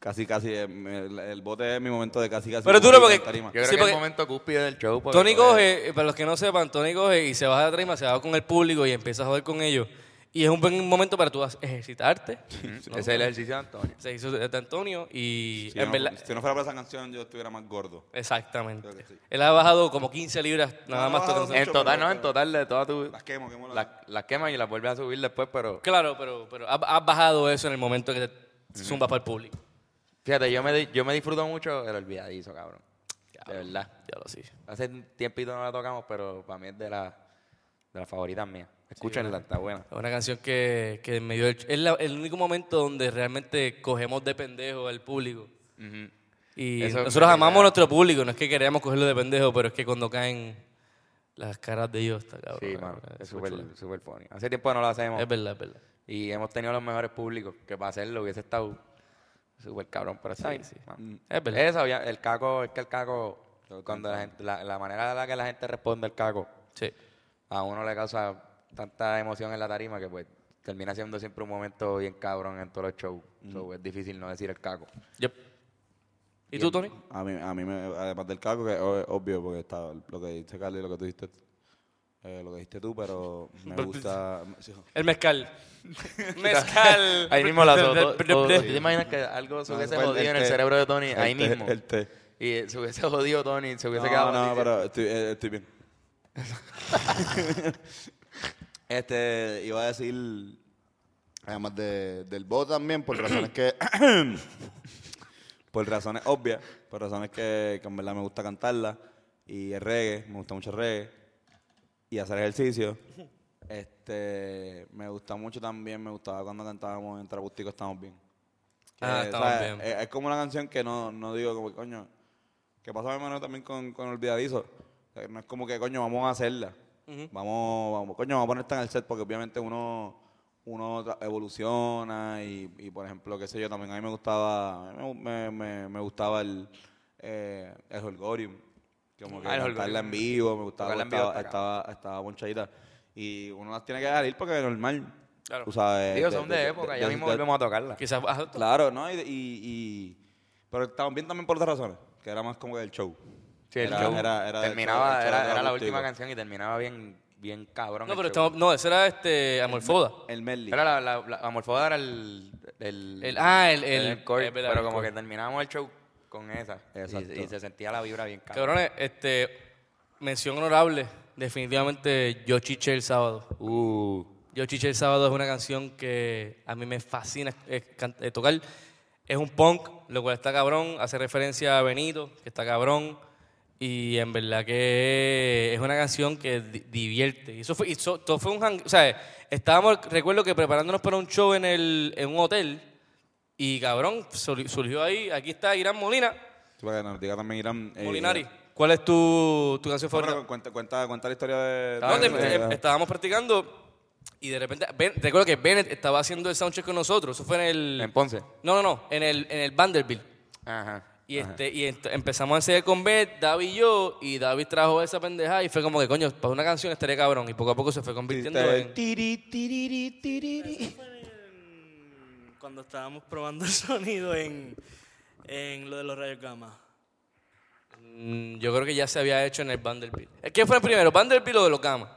Casi, casi, eh, el, el bote es mi momento de casi, casi. Pero morir en porque-. Yo creo Sí, que es porque- el momento cúspide del show. porque Tony coge- eh, para los que no sepan, Tony coge y se baja de la tarima, se va con el público y empieza a joder con ellos. Y es un buen momento para tú ejercitarte. Ese es el ejercicio de Antonio. Se hizo de Antonio y Si, en no, verdad... si no fuera por esa canción, yo estuviera más gordo. Exactamente. Creo que sí. Él ha bajado como 15 libras nada No, más tocando En total, pero- no, en total de todas tus... Las quemo, quemo las- Las las quemas y las vuelves a subir después, pero... Claro, pero, pero has has bajado eso en el momento que te zumbas para el público. Fíjate, yo me, yo me disfruto mucho el olvidadizo, cabrón. De verdad. Ya lo sí. Hace un tiempito no la tocamos, pero para mí es de, la, de las favoritas mías. Escúchenla, está buena. Es una canción que, que me dio el, es la- el único momento donde realmente cogemos de pendejo al público. Y Eso nosotros amamos a nuestro público, no es que queremos cogerlo de pendejo, pero es que cuando caen las caras de ellos, está cabrón. Sí, mano. Es súper funny. Hace tiempo no lo hacemos. Es verdad, es verdad. Y hemos tenido los mejores públicos que para hacerlo hubiese estado súper cabrón, pero está Sí, bien, sí. mano. Es verdad. Eso, ya, el caco, es que el caco, cuando la, gente, la, la manera en la que la gente responde al caco, Sí. a uno le causa tanta emoción en la tarima que pues termina siendo siempre un momento bien cabrón en todos los shows. So, es difícil no decir el caco. Yep. ¿Y tú, Tony? A mí, a mí me, además del caco, que es obvio, porque está lo que dice Carly, lo que tú dijiste, eh, lo que dijiste tú, pero me gusta. sí, El mezcal. mezcal. Ahí mismo la soltó. ¿Tú te imaginas que algo se hubiese jodido el en el cerebro de Tony El ahí té, mismo? el té. Y se hubiese jodido Tony, se hubiese No, quedado no, así. pero estoy, eh, estoy bien. este, iba a decir, además de, del voto también, por razones que, por razones obvias, por razones que, que en verdad me gusta cantarla, y el reggae, me gusta mucho el reggae, y hacer ejercicio. Este, me gusta mucho también, me gustaba cuando cantábamos en Trapústico Estamos Bien. Que, Ah, Estamos ¿sabes? Bien. Es, es como una canción que no, no digo como, coño, que pasa mi hermano también con, con Olvidadizo. O sea, no es como que, coño, vamos a hacerla. Vamos, vamos, coño, vamos a poner esta en el set porque obviamente uno, uno evoluciona y, y, por ejemplo, qué sé yo, también a mí me gustaba, me, me, me- me gustaba el, eh, el Holgorium. Como que Ah, el cantarla Holgorium. en vivo, me gustaba, Tocarla en estaba, vivo está estaba, estaba ponchadita. Y uno las tiene que dejar ir porque es normal. Claro. Tú sabes, Digo, son de, época, ya mismo volvemos a tocarla. Quizás. ah, Claro, ¿no? Y, y, y- pero estaban bien también por otras razones, que era más como que el show. Sí, el Era- show era- era terminaba, el show era, de era la última canción y terminaba bien, bien cabrón. No, el pero show. estamos, no, ese era este Amorfoda. El medley. Era la, la, la Amorfoda era el... el, El- ah, el- el- core, es verdad, pero el como core. que terminábamos el show con esa. Y- Exacto. Y, se sentía la vibra bien cabrón. Cabrones, este, mención honorable, definitivamente Yo Chiché el sábado. Uh, Yo Chiché el sábado es una canción que a mí me fascina eh, tocar. Es un punk, lo cual está cabrón, hace referencia a Benito, que está cabrón. Y en verdad que es una canción que di- divierte. Y eso fue, y so- todo fue un hang- o sea, estábamos, recuerdo que preparándonos para un show en, el, en un hotel. Y cabrón, sur- surgió ahí, aquí está Irán Molina, Sí, para que nos diga también Irán. eh, Molinari. ¿Cuál es tu, tu canción favorita? Bueno, cuenta, cuenta, cuenta la historia de. No, de- te- de- eh, estábamos practicando y de repente, Ben- recuerdo que Bennett estaba haciendo el soundcheck con nosotros. Eso fue en el. en Ponce. No, no, no, en el, en el Vanderbilt. Ajá. Y, este, y ent- empezamos a enseñar con Bennett, David y yo, y David trajo esa pendeja y fue como que, coño, para una canción estaría cabrón. Y poco a poco se fue convirtiendo en. tiri, tiriri, tiriri. Cuando estábamos probando el sonido en, en lo de los rayos gamma. Mm, Yo creo que ya se había hecho en el Vanderbilt. ¿Qué fue el primero, Vanderbilt o de los Gamas?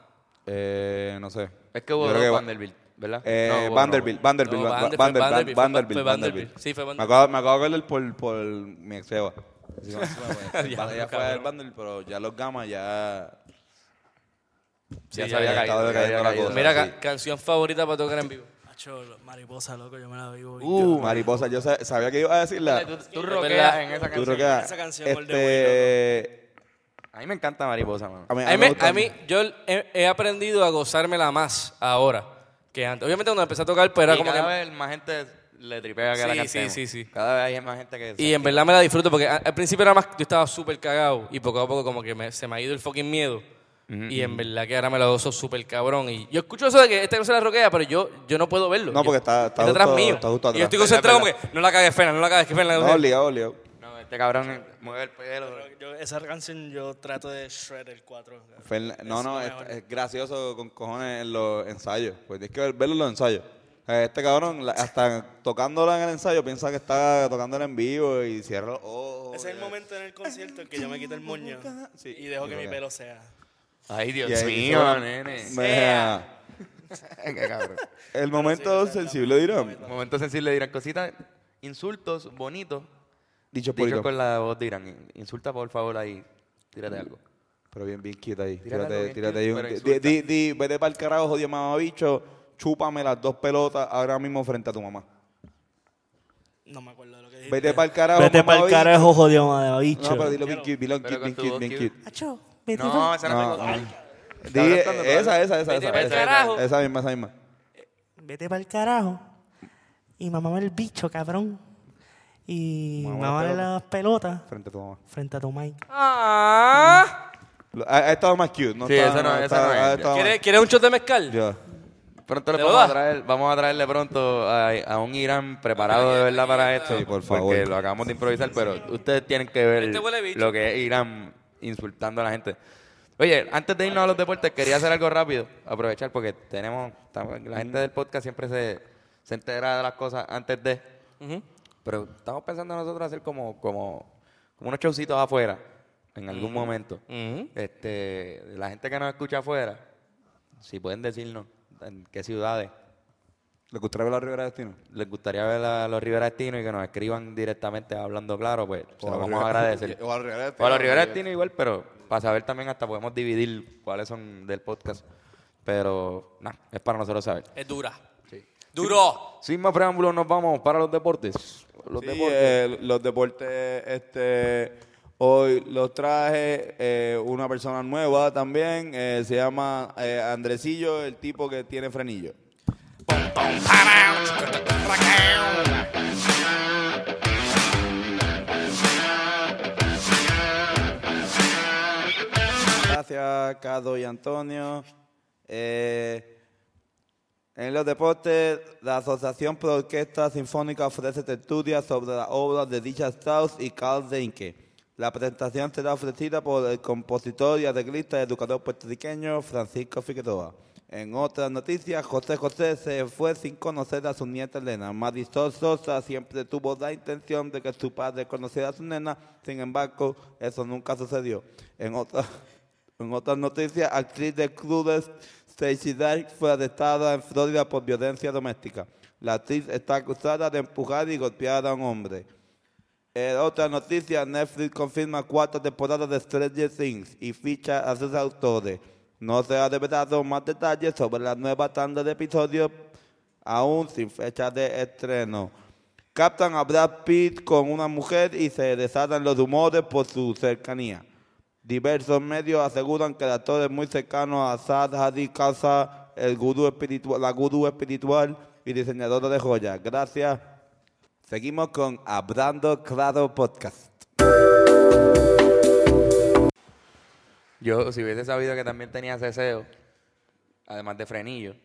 Eh, no sé. Es que hubo dos Vanderbilt, ¿verdad? Eh, No, Vanderbilt, No, Vanderbilt, Vanderbilt, fue Vanderbilt, fue Vanderbilt. Vanderbilt. Sí, fue Me acabo, me acabo de acordar por, por mi ex Eva. Ella fue al Vanderbilt, pero ya los gamas ya. Sí, ya, ya se había ya, caído. ya había. Mira, ca- canción favorita para tocar en vivo. Hacho, mariposa, loco, yo me la vivo. Uh, mariposa, yo sa- sabía que iba a decirla. Tú, tú verdad. en esa Tú canción. rockeas. Esa canción, Este. A mí me encanta Mariposa, mano. A mí, A mí, me- gusta- a mí- yo he, he aprendido a gozármela más ahora que antes. Obviamente cuando empecé a tocar, pues era y como cada que... vez más gente le tripea que la Sí, cantemos. sí, sí, sí. Cada vez hay más gente que... Y en verdad me la disfruto porque a- al principio era más... Yo estaba súper cagado y poco a poco como que me- se me ha ido el fucking miedo. Y en verdad que ahora me la gozo súper cabrón. Y yo escucho eso de que esta cosa la roquea, pero yo, yo no puedo verlo. No, porque está- está atrás justo- mío. está justo Y yo atrás. estoy concentrado como que no la cagues, Fena, no la cagues, que Fena. No, obligado. No, este cabrón mueve el pelo. Yo, esa canción yo trato de shred el 4. Fernan- no, no, es lo gracioso con cojones en los ensayos. Pues tienes que ver- verlo en los ensayos. Eh, Este cabrón, hasta tocándola en el ensayo, piensa que está tocándola en vivo y cierra los ojos. Ese es el momento en el concierto en que yo me quito el moño Sí. y dejo que mi pelo sea. Ay, Dios mío, eso- nene. Mira, cabrón. el momento sensible dirán. Momento sensible dirán cositas, insultos bonitos. Dicho por Dicho con la voz de Irán. Insulta por favor ahí. Tírate algo. Pero bien, bien quieto ahí. Tírate bien tírate quieto, ahí. un- di- di, di, vete para el carajo, jodido mamabicho. Chúpame las dos pelotas ahora mismo frente a tu mamá. No me acuerdo de lo que dijiste. Vete para el carajo. Vete para el carajo, jodido mamabicho. No, pero dilo bien cute, dilo bien cute, bien cute. Vete No, esa no, No, tengo. no. Ay, Di, Está cantando esa, esa, esa, Vete esa, pa'l esa, carajo. esa misma, esa misma. Vete para el carajo. Y mamame el bicho, cabrón. Y mamame la las pelotas Frente a tu mamá. frente a tu mic. Ah. Lo- Ha, ha estado más cute, ¿no? Sí, está- esa no- esa está- no es. ha estado ¿Quieres, más- ¿Quieres un shot de mezcal? Ya. Pronto le ¿Te lo vamos a das? traer, vamos a traerle pronto a, a un Irán preparado de verdad para esto. Sí, por Porque favor. lo acabamos de improvisar, pero ustedes tienen que ver Este huele bicho. lo que es Irán insultando a la gente. Oye, antes de irnos a los deportes, quería hacer algo rápido, aprovechar porque tenemos, la gente del podcast siempre se, se entera de las cosas antes de, pero estamos pensando nosotros hacer como, como, como unos showcitos afuera, en algún momento. Este, la gente que nos escucha afuera, si pueden decirnos en qué ciudades ¿Le gustaría ver la Rivera Destino? les gustaría ver a los Rivera Destino y que nos escriban directamente hablando claro, pues se lo a vamos a agradecer. o a los Rivera O Destino, a los Rivera porque- Destino igual, pero para saber también hasta podemos dividir cuáles son del podcast. Pero, nada, es para nosotros saber. Es dura. ¡Duro! Sin más preámbulos, nos vamos para los deportes. Los Sí, deportes. eh, los deportes, este, hoy los traje eh, una persona nueva también, eh, se llama eh, Andresillo, el tipo que tiene frenillo. Gracias, Cado y Antonio. Eh, en los deportes, la Asociación Pro Orquesta Sinfónica ofrece tertulias sobre las obras de Richard Strauss y Carl Denke. La presentación será ofrecida por el compositor y arreglista y educador puertorriqueño Francisco Figueroa. En otras noticias, José José se fue sin conocer a su nieta Elena. Marisol Sosa siempre tuvo la intención de que su padre conociera a su nena, sin embargo, eso nunca sucedió. En otras en otras noticias, actriz de clubes Stacey Dark fue arrestada en Florida por violencia doméstica. La actriz está acusada de empujar y golpear a un hombre. Eh, otra noticia, Netflix confirma cuarta temporada de Stranger Things y ficha a sus autores. No se ha revelado más detalles sobre la nueva tanda de episodios, aún sin fecha de estreno. Captan a Brad Pitt con una mujer y se desatan los rumores por su cercanía. Diversos medios aseguran que el actor es muy cercano a Sad Hadi Kasa, el gurú espiritual, la gurú espiritual y diseñadora de joyas. Gracias. Seguimos con Hablando Claro Podcast. Yo, si hubiese sabido que también tenía ceseo, además de frenillo,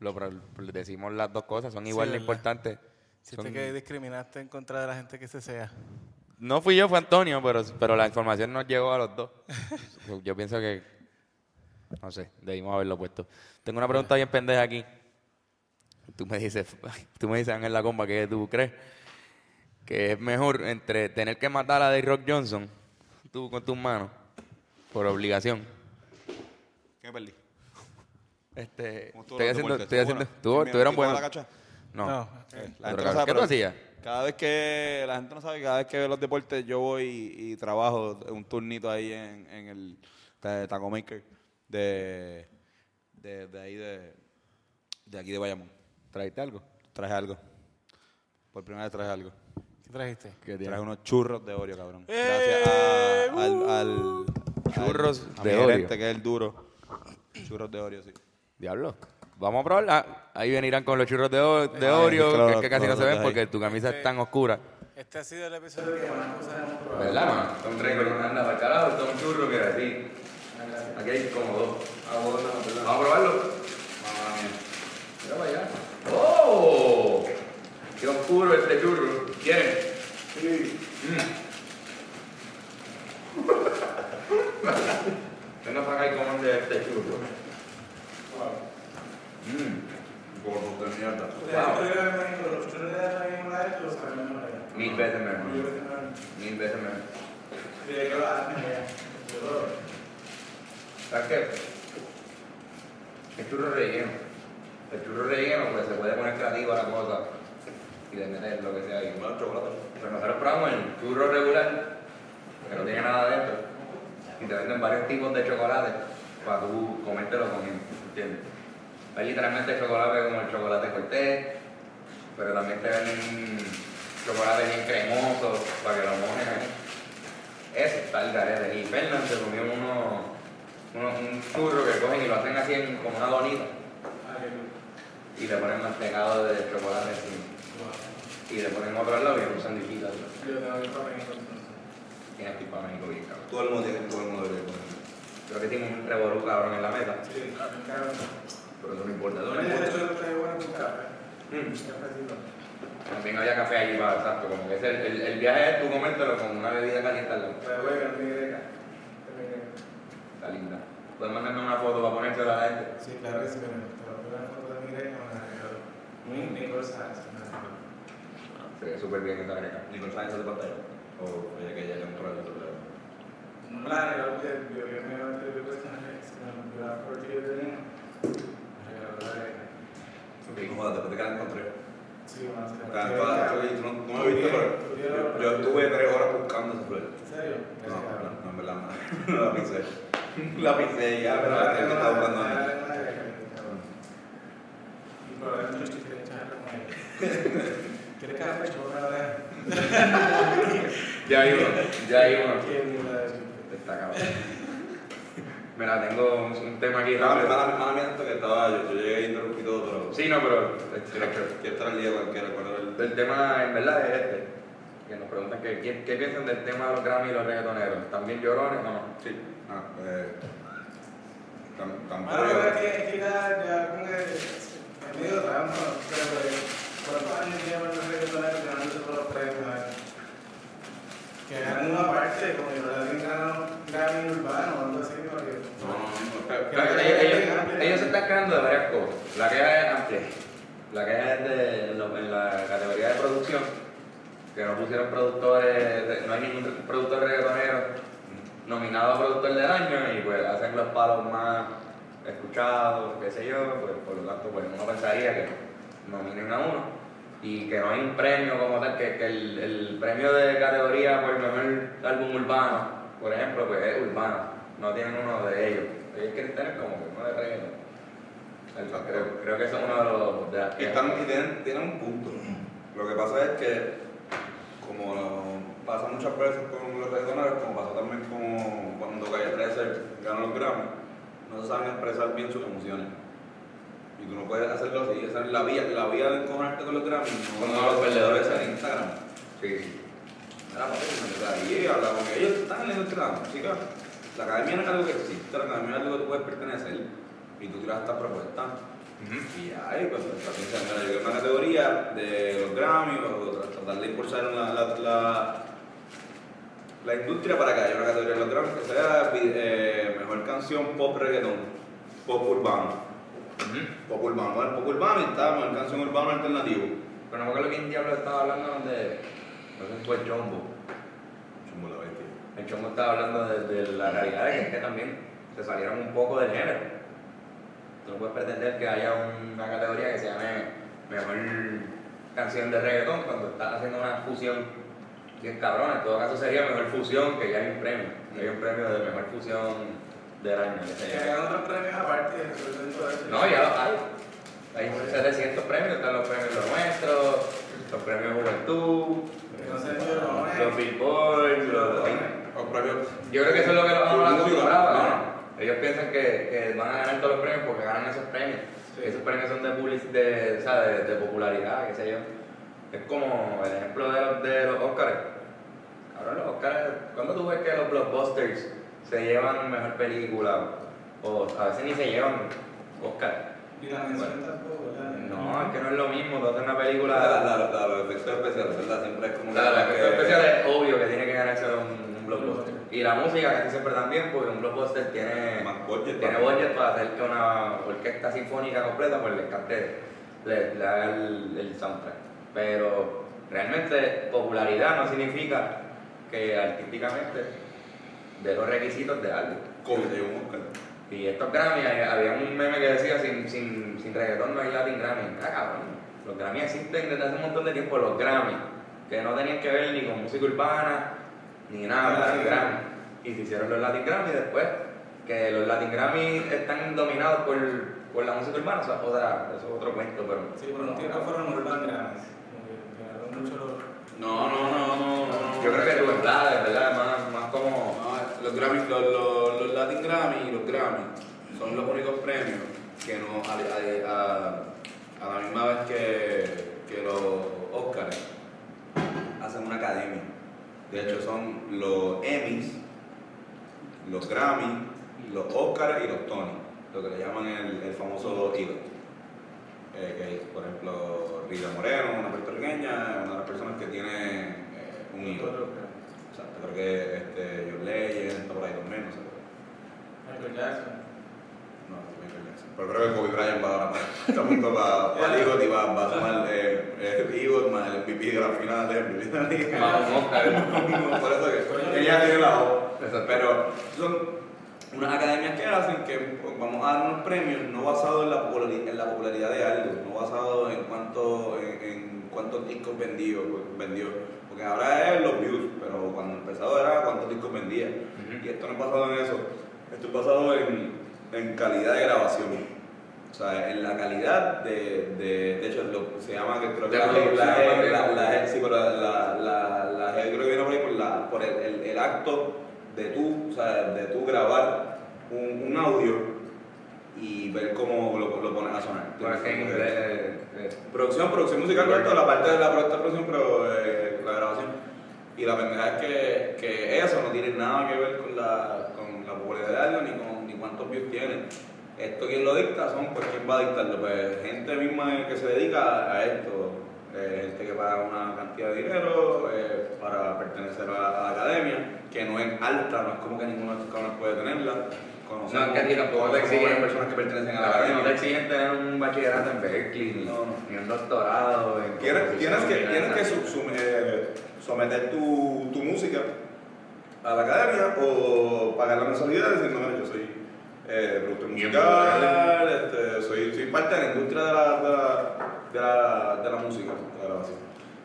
lo, pro- decimos las dos cosas, son igual de importantes. Siente Son- que discriminaste en contra de la gente que se sea. No fui yo, fue Antonio, pero, pero la información nos llegó a los dos. Yo pienso que, no sé, debimos haberlo puesto. Tengo una pregunta bien pendeja aquí. Tú me dices, tú me dices, Ángel La Comba, ¿qué tú crees? Que es mejor entre tener que matar a Dave Rock Johnson, tú con tus manos, por obligación. ¿Qué perdí? Este, ¿Cómo estuvo estoy haciendo, estoy ¿Estuvo haciendo, bueno? estuvo- ¿Me estuvieron buenos. la cacha? No. No. La gente no ¿qué sabe, tú pero hacías? Cada vez que la gente no sabe, cada vez que veo los deportes, yo voy y, y trabajo un turnito ahí en, en el Taco Maker de, de, de ahí de, de aquí de Bayamón. ¿Trajiste algo? Traje algo. Por primera vez traje algo. ¿Qué trajiste? Traje unos churros de Oreo, cabrón. ¡Eh! Gracias a- al, al- Churros a de mi Oreo. gerente, que es el duro. Churros de Oreo, sí. Diablo. Vamos a probarla. Ahí venirán con los churros de, o- de Ay, Oreo, claro, que es que casi no claro, se ven ahí. porque tu camisa es tan oscura. Este ha sido el episodio que más cosas hemos probado. ¿Verdad, mano? Son no anda para el carajo, son churros, mira, sí. Aquí hay como dos. Vamos a probarlo. Mira para allá. ¡Oh! ¡Qué oscuro este churro! ¿Quieren? Sí. Venga para acá y coman de este churro. Mmm. Gordo de mierda. Mil veces menos. Mil veces menos. ¿Sabes qué? El churro relleno. El churro relleno, pues se puede poner creativa la cosa y de meter lo que sea ahí. Bueno, chocolate. Pero nosotros probamos el churro regular, que no tiene nada adentro, y te venden varios tipos de chocolate para tú comértelo comiendo, ¿entiendes? Hay literalmente chocolate como el chocolate cortés, pero también te venden chocolate bien cremoso para que lo mojen ahí. Eso está el garete. Y Fernan se comió uno, uno- un churro que cogen y lo hacen así en, como una donita. Y le ponen mantecado de chocolate encima. Y le ponen otro al lado y un sandwichito. Que ir para México bien, cabrón. Todo el mundo tiene, todo el mundo debe comer. Creo que tiene un revolú cabrón en la mesa. Pero eso no importa. Eso no importa. Mm. También había café allí para exacto, como que es el, el, el viaje es tú comértelo con una bebida caliente al lado. Está linda. Puedes mandarme una foto para ponérsela a la gente. Sí, claro que sí, pero te voy a poner una foto de mi greca, Nicholas Sainz, me la regaló. Se ve súper bien esa greca. Nicole Sainz de pantalla. O ella que lado. No la yo que me me por ti de niño. Me regaló la greca. Joder, después de que la encontré. Sí, más o menos. Acá en toda la flor, ¿tú no, no me viste flor? Yo, estuve tres horas buscando esa flor. ¿En serio? No, no, no, en verdad no. La pisé. La pisé ya, pero la está buscando a. Ya hay uno, ya hay uno. Está cabrón. Mira, tengo un, tema aquí Mala, rápido. mala, mala mía esto que estaba, yo, yo llegué y interrumpí todo, pero... Sí, no, pero Quiero, quiero estar al día cualquiera, cuál era el... el tema en verdad es este. Que nos preguntan que, ¿qué, qué piensan del tema de los Grammy y los reggaetoneros. ¿Están bien llorones o no? Sí. Ah, eh... tam- Tampoco... Bueno, que, es que ya, ya como que es medio trampa, pero pues, ¿cuántos años llevan los reggaetoneros ganándose todos los premios? Que ganan una parte, como yo la ganado Grammy urbano o algo así. No, no, no, ellos, ellos- ellos se están quejando de varias cosas. La queja es amplia. La queja es de, en, lo- en la categoría de producción, que no pusieron productores, no hay ningún productor reggaetonero nominado a productor del año y pues hacen los palos más escuchados, qué sé yo, pues por lo tanto pues uno pensaría que nominen a uno. Y que no hay un premio como tal, que, que el, el premio de categoría por el mejor álbum urbano, por ejemplo, pues es urbano, no tienen uno de ellos. Ellos quieren tener como que uno de reggaeton. Creo, creo que eso es uno de los de las Y, que- están, y tienen, tienen un punto. Lo que pasa es que, como pasa muchas veces con los reggaetoneros, como pasó también con cuando Calle 13 ganó los Grammy, no se saben expresar bien sus emociones. Y tú no puedes hacerlo así. Esa es la vía, la vía de encojonarte con los Grammy. No como los perdedores en Instagram. Sí. Mira, papi, ahí habla con ellos, están en la industria de la música. La academia no es algo que existe, la academia es algo que tú puedes pertenecer. Y tú tiras esta propuesta. Y ya, y pues también se me dio una categoría de los Grammy o tra- tratar de impulsar la, la, la, la industria para que haya una categoría de los Grammy que sea eh, mejor canción pop reggaeton, pop urbano. Pop urbano, bueno, pop urbano y está mejor canción urbano alternativo. Pero no me acuerdo quién diablo estaba hablando de. No sé si fue Jumbo. Chumbo la bestia. El Chombo estaba hablando de, de la realidad de que es que también se salieron un poco del género. Tú no puedes pretender que haya una categoría que se llame mejor canción de reggaetón cuando estás haciendo una fusión bien cabrona. En todo caso sería mejor fusión, que ya hay un premio. Hay un premio de mejor fusión del año. que hagan otros premios aparte dentro de eso. No, ya los hay. Hay 700 premios, están los premios Lo Nuestro, los premios Juventud, los Billboard, los... Los Yo creo que eso es lo que los vamos a. ¿no? Ellos piensan que, que van a ganar todos los premios porque ganan esos premios. Esos premios son de, public- de, o sea, de, de popularidad, qué sé yo. Es como el ejemplo de los, de los Oscars. Cabrón, los Oscars, ¿cuándo tú ves que los blockbusters se llevan mejor película? O a veces ni se llevan Oscar. Y la mención tampoco, ¿verdad? No, es que no es lo mismo, tú haces una La, película... la, la, la- los efectos especiales, ¿verdad? Siempre es como Claro, una el efecto que- especial es obvio que tiene que ganarse un, un blockbuster. Y la música casi siempre también, porque un blockbuster tiene, Más budget, tiene budget para hacer que una orquesta sinfónica completa pues le cante, le, le haga el, el soundtrack. Pero realmente popularidad no significa que artísticamente de los requisitos de algo. Llevó un Oscar. Y estos Grammy, había un meme que decía, sin, sin, sin reggaetón no hay Latin Grammy. Ah, cabrón, los Grammy existen desde hace un montón de tiempo, los Grammy, que no tenían que ver ni con música urbana, ni nada, Latin Grammy. Y se hicieron los Latin Grammy después, que los Latin Grammy están dominados por, por la música urbana, eso es, otra, eso es otro cuento, pero... Sí, por un tiempo fueron Urban Grammys. Como que ganaron mucho los... No, no, no, no, no. Yo creo que Rubén Blades, ¿verdad? Más, más como... Los Latin Grammy y los Grammy son los únicos premios que no, a, la misma vez que, que los Oscars, hacen una academia. De hecho, son los Emmys, los Grammy, los Oscars y los Tony, lo que le llaman el, famoso hilo. Eh, que, por ejemplo, Rita Moreno, una puertorriqueña, una de las personas que tiene eh, un hilo. Exacto, creo que este, John Legend está por ahí también, no sé. Michael Jackson. No, no Michael Jackson. Pero creo que Kobe Bryant va ahora para, está junto para, para el EGOT y va, va a eh, el EGOT más el MVP de la final, el MVP de la liga. Oscar. Por eso que ella tiene la O. Pero son unas academias que hacen que pues, vamos a dar unos premios no basados en la, populari- en la popularidad de algo, no basados en cuánto, en, en cuántos discos vendió, pues, vendió. Porque ahora es los views, pero cuando empezado era cuántos discos vendía. Y esto no es basado en eso, esto es basado en, en calidad de grabación. O sea, en la calidad de, de, de hecho, lo, se llama, que creo que la, la, creo que viene por ahí por, la, por el, el, el acto de tú, o sea, de tú grabar un, un audio y ver cómo lo, lo pones a sonar. Producción, producción musical, la parte de la producción, pero eh, Y la pendeja es que, que eso no tiene nada que ver con la, con la popularidad de algo ni con ni cuántos views tiene. Esto quien lo dicta son, pues quién va a dictarlo, pues gente misma que se dedica a esto, eh, gente que paga una cantidad de dinero eh, para pertenecer a, a la academia, que no es alta, no es como que ninguno de estos cabrones puede tenerla. No, es que conocemos exigen varias personas que pertenecen a la academia. no te exigen tener un bachillerato en Berkeley, ni, No, no. ni un doctorado en Tienes, tienes que, tienes que nada. su- sum- eh, someter tu, tu música a la academia o pagar la mensualidad diciendo, mira, yo soy eh, productor musical, este, soy, soy parte de la industria de la, de la, de la, de la música, de la grabación.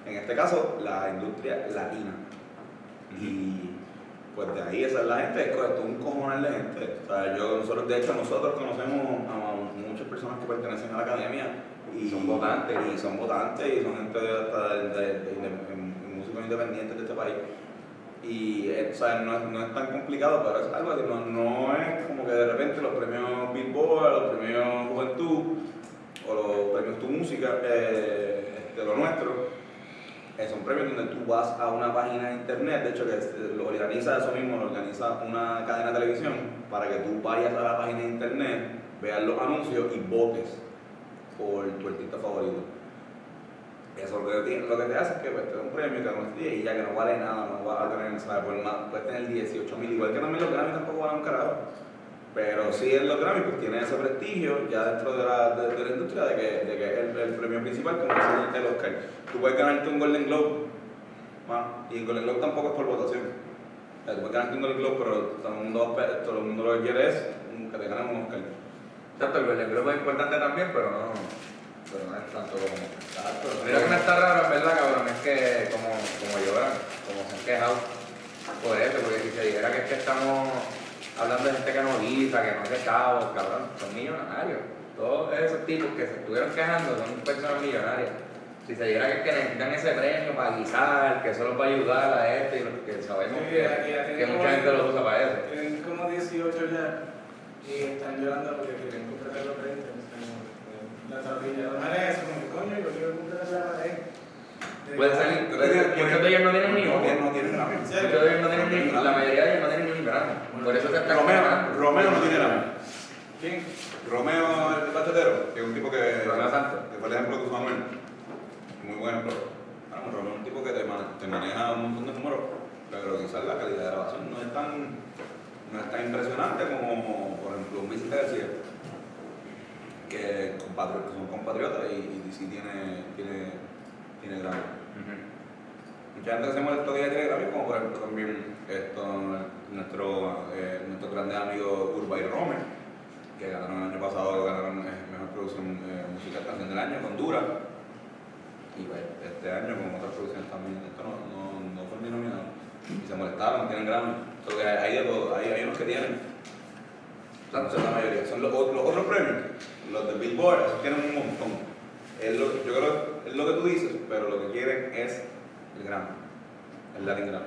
En este caso, la industria latina. Y pues de ahí esa es la gente, es un cojonal de gente. O sea, yo, nosotros, de hecho, nosotros conocemos a muchas personas que pertenecen a la academia y Son votantes. y son votantes y son gente de, hasta de, de- de- de músicos independientes de este país. Y eh, o sea, no, es, no es tan complicado, pero es algo así, no, no es como que de repente los premios Billboard, los premios Juventud o los premios Tu Música, eh, este, lo nuestro, eh, son premios donde tú vas a una página de internet, de hecho que es- lo organiza eso mismo, lo organiza una cadena de televisión, para que tú vayas a la página de internet, veas los anuncios y votes por tu artista favorito. Eso lo que, lo que te hace es que pues, te da un premio que no tiene y ya que no vale nada, no vas a tener, ¿sabes? Por más, puedes tener 18 mil, igual que también los Grammy tampoco valen un carajo. Pero sí en los Grammy pues tiene ese prestigio ya dentro de la, de, de la industria de que, de que es el, el premio principal como es el, Oscar. Tú puedes ganarte un Golden Globe, ¿va? y el Golden Globe tampoco es por votación. O sea, tú puedes ganarte un Golden Globe, pero todo el mundo, todo el mundo lo que quiere es que te ganen un Oscar. Exacto, el Golden Globe es importante también, pero no, pero no es tanto como. Exacto. Mira que no está raro, en verdad, cabrón, es que como, como lloran, como se han quejado por eso, porque si se dijera que es que estamos hablando de gente que no guisa, que no hace cabos, cabrón, son millonarios. Todos esos tipos que se estuvieron quejando son personas millonarias. Si se que, es que necesitan ese premio para guisar, que eso los va a ayudar a esto, y lo- que sabemos Sí, que, aquí que mucha gente lo usa para eso. Tienen como 18 ya y están llorando porque quieren completar los 20. o sea, La tablilla. La manera es como que coño, yo quiero completar la pared. Puede ser, muchos de ellos no tienen ni uno. No. Muchos de ellos no tienen ni, la mayoría de ellos no tienen Por eso está Romeo, quejando. Romeo no tiene Grammy. ¿Quién? Romeo el bachatero, que es un tipo que, Romeo Santos. que fue el ejemplo que usó Manuel. Muy buen ejemplo. Bueno, Romeo es un tipo que te, ma- te maneja un montón de números, pero quizás la calidad de grabación no es tan, no es tan impresionante como, por ejemplo, un Vicente García, que, son compatriotas y, y sí tiene, tiene, tiene Grammy. Mucha gente que se molestó que ella tiene como por ejemplo también esto, nuestro, eh, nuestros grandes amigos Urba y Rome, que ganaron el año pasado, ganaron eh, mejor producción eh, musical canción del año con Dura. Y pues, este año con otras producciones también, esto no, no, no fue ni nominado. Y se molestaron, tienen Grammy. Entonces hay, hay hay, unos que tienen. Tanto son la mayoría. Son los, otros premios, los de Billboard, esos tienen un montón. Es lo, yo creo es lo que tú dices, pero lo que quieren es el Grammy, el Latin Grammy.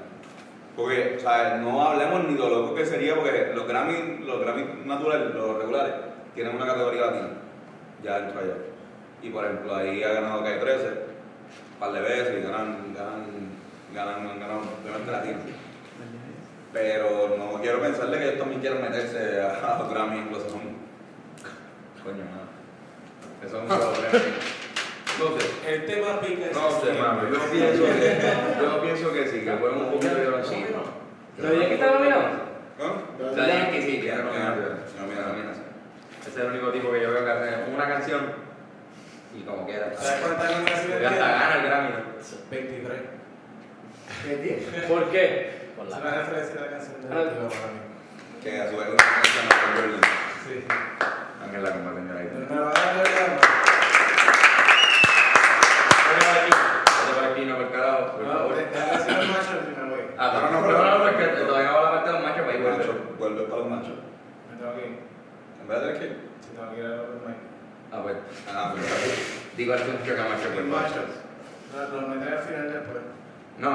Porque, o sea, no hablemos ni de lo loco que sería, porque los Grammy, los Grammy naturales, los regulares, tienen una categoría latina, ya dentro allá. Y por ejemplo, ahí ha ganado Calle 13, un par de veces, y ganan, ganan, ganan, han ganado obviamente latino. Pero no quiero pensarle que ellos también quieren meterse a, los Grammy anglosajón. Coño, no. Eso es un problema. No sé. El tema pica No sé, mami, yo pienso que, yo pienso que sí, que fueron un poquito de encima. ¿Pero ya que está nominado? ¿No? La Yankee sí, tiene Ya, nominación. ya, mira. Nominación. Ese es el único tipo que yo veo que hace una canción y como quiera. ¿Sabes cuántas nominaciones Porque hasta tiene? gana el Grammy. ¿no? 23. ¿Por qué? Es una referencia a la canción de Ah. Para mí. Que a su vez una canción de Berlin. Sí. Ángel la compañera ahí. ¿Me va a dar verdad? Vete para aquí. Vete para aquí, no por carajo, por No, favor. déjame decir los machos y me voy. Ah, no, no, pero no, porque todavía va la parte de los machos Macho, vuelve. vuelve para los machos. Me tengo que ir. En vez de tener que ir. Si tengo que ir a los machos. Ah, pues. Ah, pues Digo al macho que macho, por machos. Los los meteré al final después. No,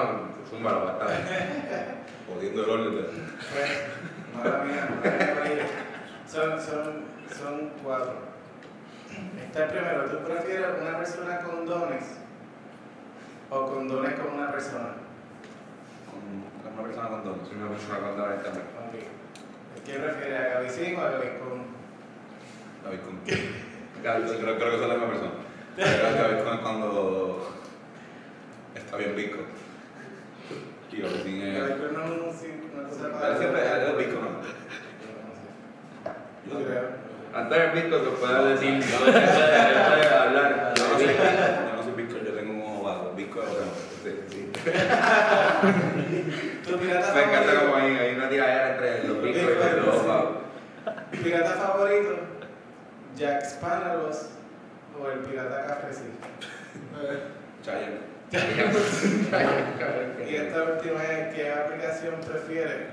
zúmbalo, va a estar. jodiendo el orden. de- Pues, mala mía. Son, son, son cuatro. Está el primero. ¿Tú prefieres una persona con dones o con dones con una persona? Con con una persona con dones. Una persona con dones también. Ok. ¿Quién prefiere a Gavicín o a Gavicón? David con. Creo, creo, creo que son la misma persona. Pero es cuando está bien visco. Y es. Gavicón no es un sí- una cosa Él siempre es el visco, ¿no? Yo creo. Antes el Víctor que pueda decir, puede hablar. No Me encanta como hay, hay una tiradera entre los Víctor y los Opa. ¿Pirata favorito? ¿Jack Sparrows o el pirata sí. Chayanne. Y esta última es, ¿qué aplicación prefiere?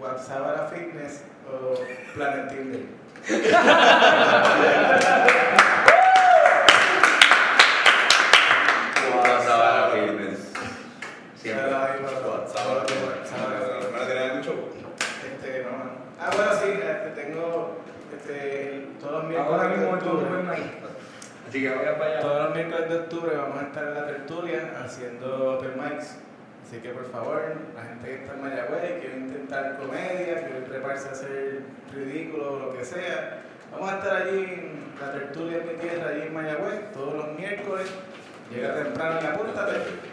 ¿WhatsApp para fitness o Planet Tinder? ¿Me la tenés mucho? Este, no, no. Ah, bueno, sí, este, tengo este, todos los miércoles Ahora de mismo es Así que vaya para allá. Todos los miércoles de octubre vamos a estar en la tertulia haciendo open mics. Así que por favor, la gente que está en Mayagüez, quiere intentar comedia, quiere prepararse a hacer ridículo o lo que sea. Vamos a estar allí en la tertulia en mi tierra, allí en Mayagüez, todos los miércoles. Llega temprano y apúntate.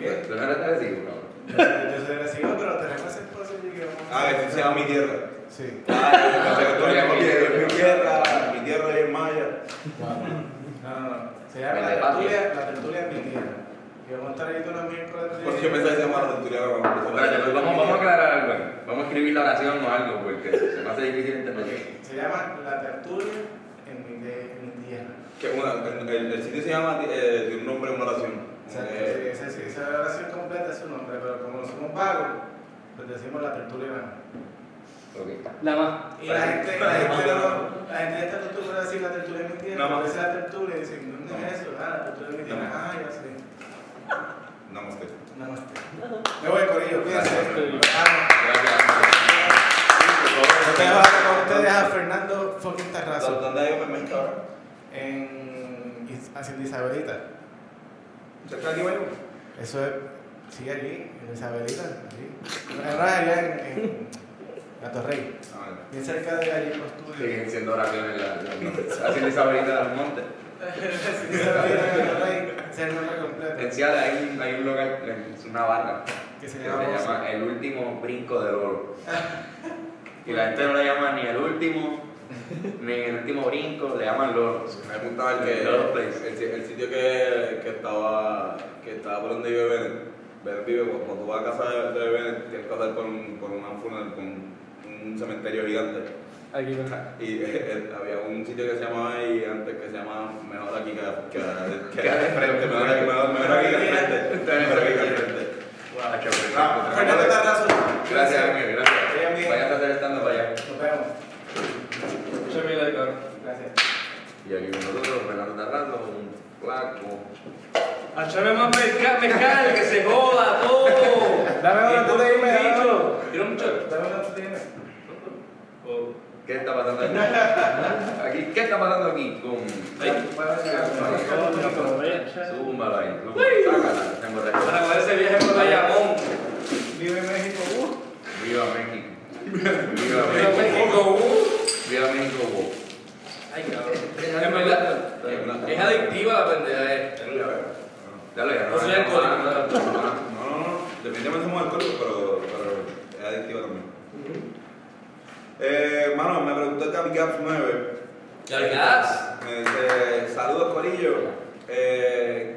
¿Qué? ¿Tú no eres decir, cabrón? Yo soy, yo recibo, pero tenemos espacio que vamos a Ah, este se llama Mi Tierra. Sí. Ah, yo que eres mi- mi tierra, mi tierra y en Maya. No, no, no. Se llama la tertulia, la tertulia en mi tierra. Y vamos a estar todos los miércoles. de- Porque yo pensaba que se llamaba la tertulia pues vamos, vamos a aclarar algo. Vamos a escribir la oración o algo porque se me hace difícil entender. Se llama La Tertulia en mi, tierra. Que una- el, sitio se llama, eh, tiene un nombre, una oración. Eh, sí, esa, sí, esa oración completa es su nombre, pero como no somos vagos, pues decimos La Tertulia nada más. Ok. La más. Y la gente, la gente, no- la gente está acostumbrada a decir La Tertulia en mi tierra, Nada más. pero esa es la tertulia y dicen, ¿dónde es eso? Ah, La Tertulia en mi tierra. Ah, ya sé. Namaste. Namaste. Me voy, Corillo, cuídense. Vamos. Yo te dejo ahora con ustedes a Fernando fucking Tarrazo. ¿Dónde hay un ahora? En Hacienda Isabelita. ¿Cerca de aquí, Guayo? Eso es. Sí, allí, en Isabelita. Allí. No, no, allá en, en Rey. Ah. Bien cerca de allí los estudios. Siguen siendo oraciones la, la, haciendo esa varita de los montes. Hacienda Isabelita, Gato Rey. Ese es el nombre completo. En Seattle hay, un- hay un lugar, es una barra, Que se que llama se llama El Último Brinco de Lolo. Y la gente no le llama ni el último, ni el último brinco, le llaman Lolo. Me gustaba el que el, si- el sitio que, que estaba que estaba por donde vive Bennett. Bennett vive cuando tú vas a casa de, Bennett tienes que pasar por un, por una funeral con un cementerio gigante. Aquí, ¿verdad? Y eh, había un sitio que se llamaba ahí antes que se llamaba Mejor aquí que, que, que, Que de frente. Mejor aquí, mejor, mejor aquí que al frente. Mejor aquí que al frente. Ah, Ah. Fernando Tarrazo. Gracias, amigo, gracias. Vayan a hacer estando para allá. Nos vemos. Y aquí con nosotros, Fernando Tarrazo, un flaco. Achame más mezcal, mezcal, que se joda todo. Dame uno antes de irme, dame uno. ¿Tienes mucho? Dame una antes de irme. ¿Qué está pasando aquí? aquí? ¿Qué está pasando aquí? Con... Zúmbalo ahí. Sácala, tengo. Para coger ese viaje por Bayamón. Vive en México. Uh. Viva México. Viva Pero México. México, uh. Viva México. Ay, cabrón. En verdad, es adictiva la pendeja esta. Dale, ya No soy alcohólico, no. No, no. Definitivamente somos alcohólicos, pero, pero es adictivo también. Eh, mano, me preguntó Gaps 9. ¿Ya le quedas? Me dice, saludos Corillo. Eh,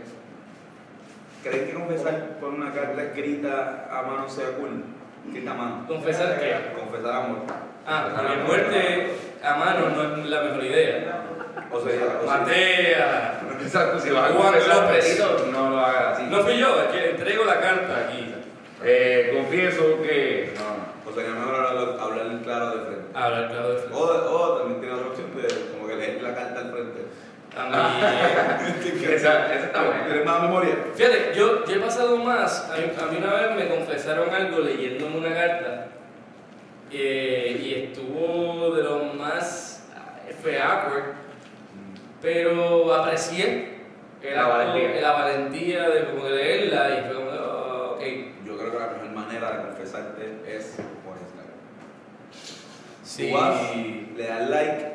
¿Creen que confesar por una carta escrita a mano sea cool? Escrita a mano. ¿Confesar qué? Confesar amor. Ah, porque muerte a mano no es la mejor idea. O sea, o Matea. Exacto, si vas a Juan López. no lo hagas así. No fui yo, es que entrego la carta aquí. Eh, confieso que... o sea, que es mejor hablar, hablar claro de frente. Hablar claro de frente. O, o también tiene otra opción de como que leer la carta al frente. También. Esa, esa está buena. ¿Tienes más memoria? Fíjate, yo, yo he pasado más. A mí, a mí una vez me confesaron algo leyéndome una carta eh, y estuvo de lo más. eh, fue awkward, pero aprecié el La acto- valentía. la valentía de como de leerla y fue como, oh, ok. Yo creo que la mejor manera de confesarte es por Instagram. Sí. Tú vas, le das like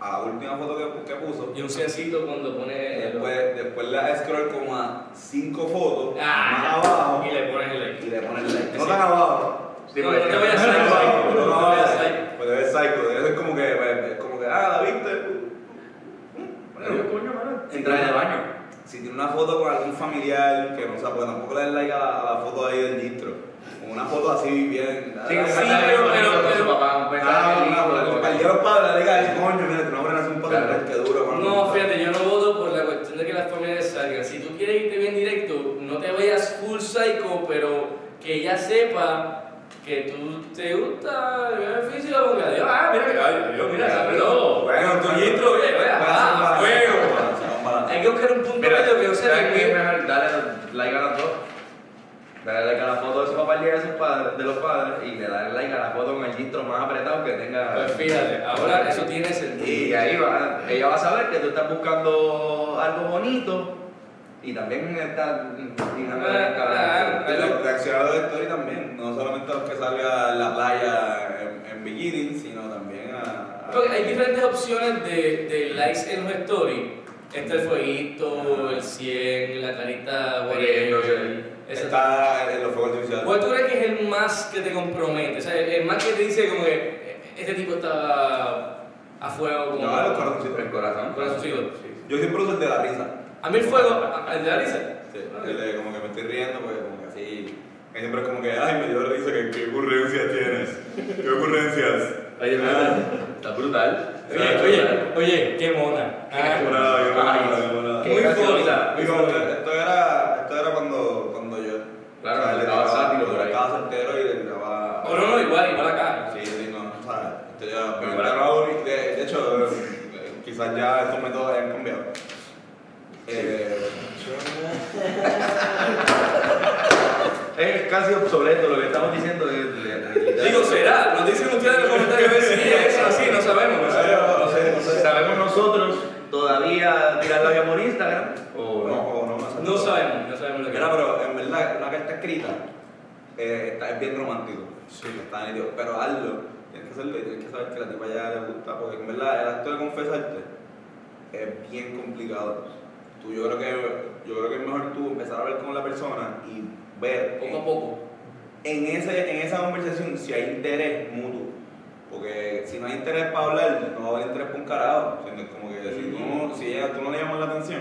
a la última foto que, que puso. Y un ciencito cuando pone. el- Después, después le das scroll como a cinco fotos Ah, más abajo y le pones el like. y le pones like. No tan abajo. Sí, no, no te vayas a No, psycho. no, No te vayas a no, psycho. Pues debe ser psycho, debe ser como que, pues, como que, ah, la viste. Entrar en el baño. Si tiene una foto con algún familiar que no sabe, pues tampoco le des like a la, a la foto ahí del distro. Una foto así bien. Sí, ah, pero- pero- con su pero- papá, Ah, una, los padres, le diga, coño, mira, tu nombre nace un padre Claro. que duro. No, fíjate, yo no voto por la cuestión de que las familias salgan. Si tú quieres irte bien directo, no te vayas full psycho, pero que ella sepa que tú te gusta el físico, porque adiós, ah, mira, ay, Dios, mira, pelota. Bueno, tu intro, oye, ah, fuego. Hay que buscar un punto medio que no sea ¿sabes qué es que mejor? Dale like a las dos. Dale like a la foto de su papá y de, sus padres, de los padres y le dale like a la foto con el intro más apretado que tenga. Pues fíjate, ahora eso tiene Y sentido. ahí va, ella va a saber que tú estás buscando algo bonito y también el Ah, reaccionar a la story también, no solamente a los que salga en la playa en, en bikini, sino también a... a- Porque hay diferentes opciones de, de likes en los stories. Está el fueguito, el 100, la carita, whatever. Está en los fuegos artificiales. ¿Cuál tú crees que es el más que te compromete? O sea, el, el más que te dice como que eh, este tipo está a fuego como... No, los corazoncitos. El corazón. corazoncito. Yo siempre uso el de la risa. A mí el fuego, el de la risa. Sí, el de como que me estoy riendo, pues como que así. que siempre es como que, ay, me dio risa, que qué ocurrencias tienes. ¿Qué ocurrencias? Oye, mira, está brutal. Oye, oye, oye, qué mona. Ah, qué Muy graciosa. Y como que esto era, esto era cuando, cuando yo Claro, o sea, le estaba sátiro ahí. Estaba soltero y le tiraba. O no, no, igual, igual acá. Sí, sí, no, o sea, esto ya. Pero pero para- no, de, de hecho, eh, quizás ya estos métodos hayan cambiado. Eh, Es casi obsoleto lo que estamos diciendo. de- de- de- Digo, será. Nos dicen ustedes en los comentarios a ver si es así, no sabemos. no sé, no sé, no sé. ¿Sabemos nosotros todavía tirar labia por Instagram? O ¿O no, no? o no, no, No sabemos, no sabemos lo que Mira, pero en verdad, una carta escrita eh, está, es bien romántico. Sí. Está nítido. Pero hazlo. Tienes que hacerlo y tienes que saber que a la tipa ya le gusta. Porque en verdad, el acto de confesarte es bien complicado. Tú, yo, creo que, yo creo que es mejor tú empezar a hablar con la persona y ver Poco a poco. en, ese, en esa conversación si hay interés mutuo. Porque si no hay interés para hablar, no va a haber interés por un carajo. Como que si, tú no, si ella, tú no le llamas la atención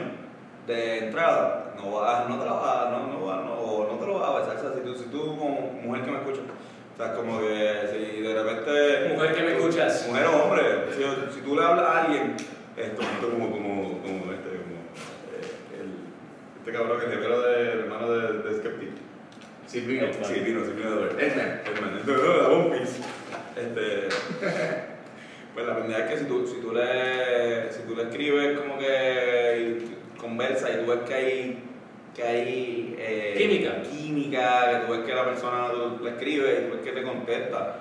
de entrada, no, vas, no te la vas, no, no, vas- no, no te lo vas a besar. O sea, si tú, si tú como mujer que me escuchas, o sea, como que si de repente... Mujer que me escuchas. Mujer o hombre, si, si tú le hablas a alguien, esto, esto como, como, como este, este cabrón, el gemelo de hermano de, de Skeptic. Silvino. Sí, Vino, sí, Vino de. Entonces, no, la One Piece. Este, pues la pendeja es que si tú, si tú le, si tú le escribes como que conversa y tú ves que hay, que hay eh, Química. química, que tú ves que la persona tú le escribe y tú ves que te contesta,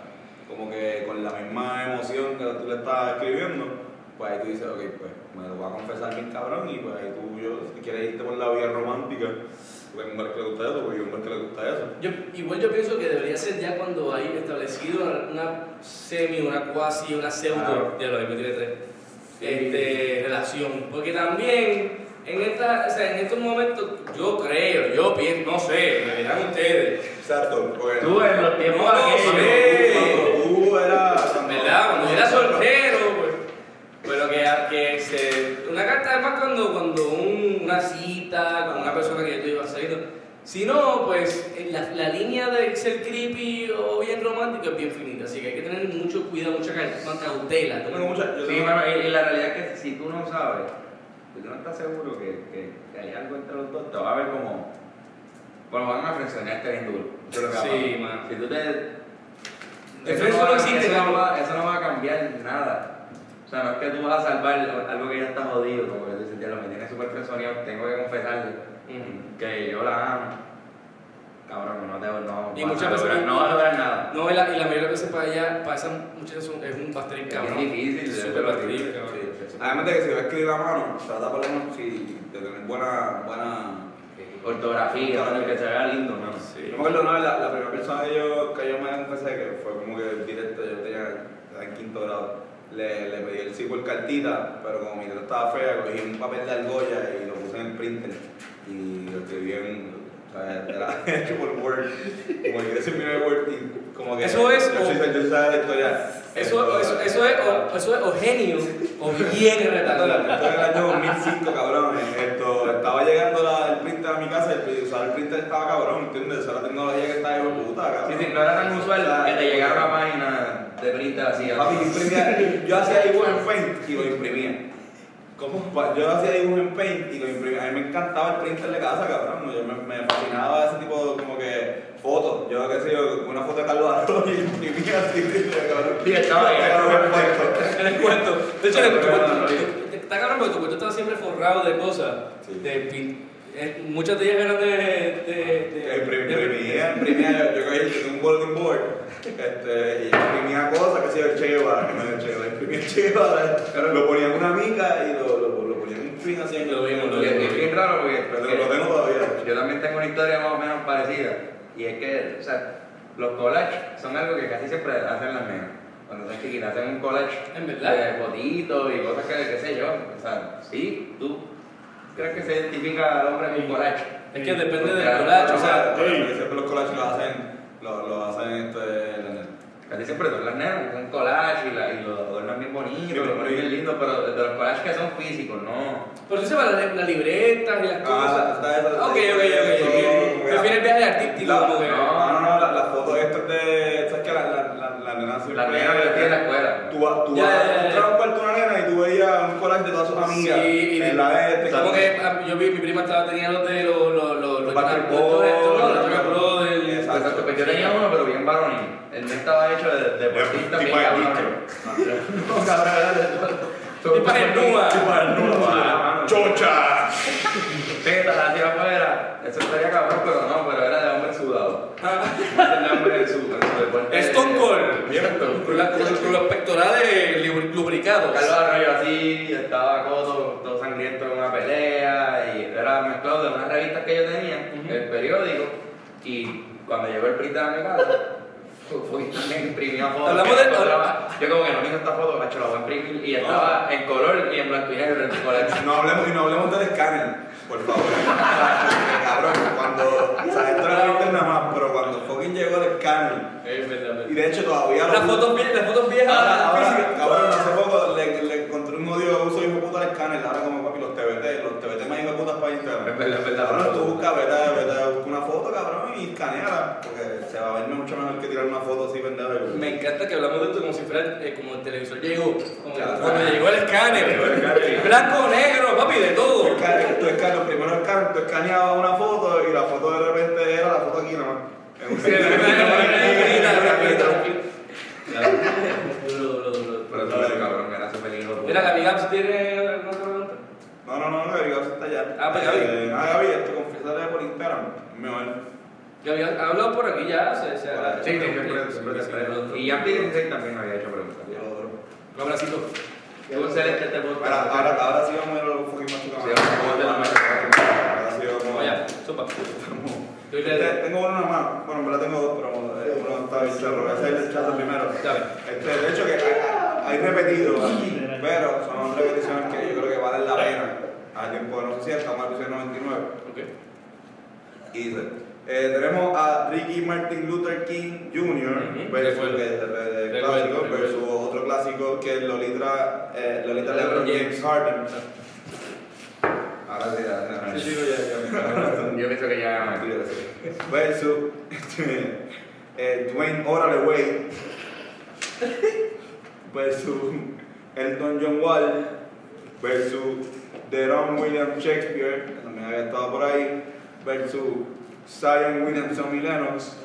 como que con la misma emoción que tú le estás escribiendo, pues ahí tú dices, ok, pues me lo voy a confesar bien cabrón y pues ahí tú, yo, si quieres irte por la vía romántica, porque hay un hombre que le gusta eso, porque hay un hombre que le gusta eso. Yo, igual yo pienso que debería ser ya cuando hay establecido una, una semi, una cuasi, una pseudo, Claro. ya lo tiene tres, este, relación. Porque también en, esta, o sea, en estos momentos, yo creo, yo pienso, no sé, me dirán ustedes, Exacto. porque- Tú en los tiempos No, aquellos. sí. Cuando tú eras. ¿verdad? Cuando yo era soltero, pues, pero que, que se, una carta además cuando, cuando un- una cita con una persona que tú ibas saliendo. Si no, pues en la, la línea de ser creepy o bien romántico es bien finita, así que hay que tener mucho cuidado, mucha ca- cautela. Yo tengo mucha. Yo Sí, tengo- y, y la realidad es que si tú no sabes, si tú no estás seguro que, que, que hay algo entre los dos, te va a ver como. Bueno, van a frencionarte bien duro. Eso es lo que a Sí, mano. Si tú te. Eso, no va, no existe, eso, no ¿no? va, eso no va a cambiar nada. O sea, no es que tú vas a salvar algo que ya está jodido, como que tú dices, ya lo me tiene súper frenzoneado, tengo que confesarle Ujú. que yo la amo. Cabrón, no te no, Y vas muchas veces- lograr- no vas a lograr nada. No, y la, y la mayoría de veces para allá, para esas muchachas es un Es cabrón. difícil, Es es súper difícil. cabrón. Sí. Además de que si va a escribir a mano, trata por lo menos si, de tener buena. buena Ortografía, Claro. que se vea lindo, ¿no? Yo me acuerdo vez, la, la primera persona que yo, que yo me confesé, que fue como que directo, yo tenía en quinto grado, le, le pedí el sí por cartita, pero como mi letra estaba fea, cogí un papel de argolla y lo puse en el printer y lo escribí en, o sea, era hecho por Word, como que ese es mi Word y como que... Eso es, Yo yo soy la historia. Eso, eso, eso, es, o, eso es o genio o bien Esto retardado. era el año 2005, cabrón. Esto, estaba llegando la, el printer a mi casa y usar el printer estaba cabrón, ¿entiendes? Esa era la tecnología que estaba de puta, Sí, cabrón. sí, no era tan usual que te llegara una página de printer así. Papi, yo imprimía, yo hacía dibujo en Paint y lo imprimía. Pa- Yo hacía dibujos en Paint y lo imprimía. A mí me encantaba el printer de casa, cabrón. Yo me, me fascinaba ese tipo de como que fotos. Yo qué sé yo, una foto de Carlos Arroyo y imprimía así, cabrón. Sí, estaba ahí. El cuento. De hecho, el cuento. Está cabrón porque tu cuento estaba siempre forrado de cosas. De eh, muchas de ellas eran de. de, de- Imprim- de- Imprimía, imprimía, yo, tenía un bulletin board este, y imprimía cosas que hacía el Che Guevara, que no era el Che Guevara, imprimía el Che Guevara, lo ponía en una mica y lo, lo, lo ponía en un print así Lo vimos, lo Y es, bien raro porque, Pero lo tengo todavía. yo también tengo una historia más o menos parecida. Y es que, o sea, los collages son algo que casi siempre hacen las nenas. Cuando son chiquitas, hacen un collage ¿En verdad? de fotitos y cosas que, qué sé yo. O sea, sí, tú crees que se identifica al hombre con un collage. Es que depende del collage, o sea. porque siempre los collages lo hacen, lo, lo hacen este. Casi siempre son las y, la, y lo adornan bien bonito, lo ponen bien lindo, pero de los collages que son físicos, no. Pero eso se va la, la libreta y las Ah, cosas. está esa- Ok, ok, ok. el viaje artístico La- que. No, no, no, la, la foto esta es de. ¿Sabes qué? La, la, la, la nena siempre. Las nenas que en la escuela. Tú, vas- tú Ya, vas ya, ya, a ya. entrar a un cuarto de una nena y tú veías un collage de todas sus amigas. Sí, en la de este. como que ah, yo vi mi prima estaba tenía los de los los los pues todo. todo- Tipo de nua. Tipo de nua. Ah, mano. ¡Chocha! Tetas hacia afuera. Eso estaría cabrón, pero no, pero era de hombre sudado. El hombre en su, deporte. Stone Cold. Cierto. Con, los- pectorales lubri- lubricados. Carlos Arroyo así, estaba todo, todo sangriento en una pelea y era mezclado de unas revistas que yo tenía, el periódico, y cuando llegó el print a mi casa, fui también imprimió fotos. Hablamos de- encontraba. Yo como que no tengo esta foto, macho, la voy a imprimir y estaba en color y en blanco y negro en color. No hablemos, y no hablemos del escáner, por favor. Cabrón, cuando. O sea, esto era ahorita nada más, pero cuando fucking llegó el escáner. Es verdad, Y de hecho todavía lo Las fotos, vie- las fotos viejas Ahora, cabrón, hace poco le, le encontré un odio uso hijo de puta al escáner, ahora como papi los TBT, los TBT más hijo de putas para Instagram. Es verdad, es verdad. Cabrón, tú busca, vete, vete, busca una foto, cabrón, y porque se va a ver mucho mejor que tirar una foto así pendeja. y- Me encanta que hablamos de esto como si fuera eh, como el televisor llegó. Como Claro. cuando llegó el escáner. El. Blanco, negro, papi, de todo. escáner, tu escáner, primero el escáner, tú escaneabas una foto y la foto de repente era la foto aquí nomás. En un Pero eso es cabrón, era súper lindo. Mira, Gaby Gaps tiene alguna otra pregunta. No, no, no, Gaby Gaby está allá. Ah, pues, Gaby. Eh, ah, Gaby, esto confiésale por Instagram. Mejor. Gaby ha hablado por aquí ya. Se, se, Sí, sí, siempre. Y ya 16 también había hecho preguntas. Un abracito. Excelente este podcast. Ahora, ahora, ahora sí vamos a ir a los fucking machucados. Sí, vamos a ver la Ahora sí vamos Vamos a allá, sopa. Este, Tengo uno nomás. Bueno, en verdad tengo dos, pero eh, uno está bien charro. Voy a hacer el chat primero. Este, de hecho, que hay, hay repetido aquí, pero son repeticiones que yo creo que valen la pena. A tiempo de no sé si estamos en el episodio 99. Ok. Y dice, eh, tenemos a Ricky Martin Luther King Jr. Versus, recuerdo. Recuerdo, clásico, recuerdo. versus otro clásico que es Lolita, eh, Lolita LeBron James. Harden. Ahora sí, ya. Sí, sí, ya, ya. Yo pienso que ya. Versus eh, Dwayne Órale Wade. Versus Elton John Wall. Versus Deron William Shakespeare, que también había estado por ahí. Versus Zion Williamson y Lennox.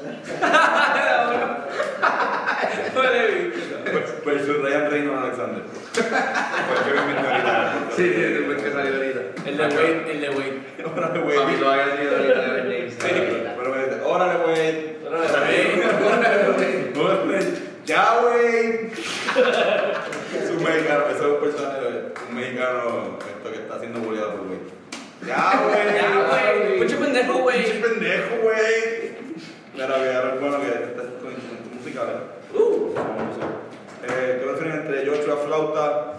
Versus Ryan Reynolds Alexander. El que me inventé ahorita. Sí, sí, después que salió ahorita. El de Wade, el de Wade. Órale, Papi, Wade. todavía sido ahorita de James. Pero me dice, órale, Wade. Wade. No, ya, güey. Es un mexicano, ese es un personaje, un mexicano esto que está siendo bulleado por güey. Ya, güey. Ya, güey. Mucho pendejo, güey. Pinche pendejo, güey. Mira, que ahora es bueno que estás con instrumentos musicales. Uh. Eh, ¿Qué entre Joshua Flauta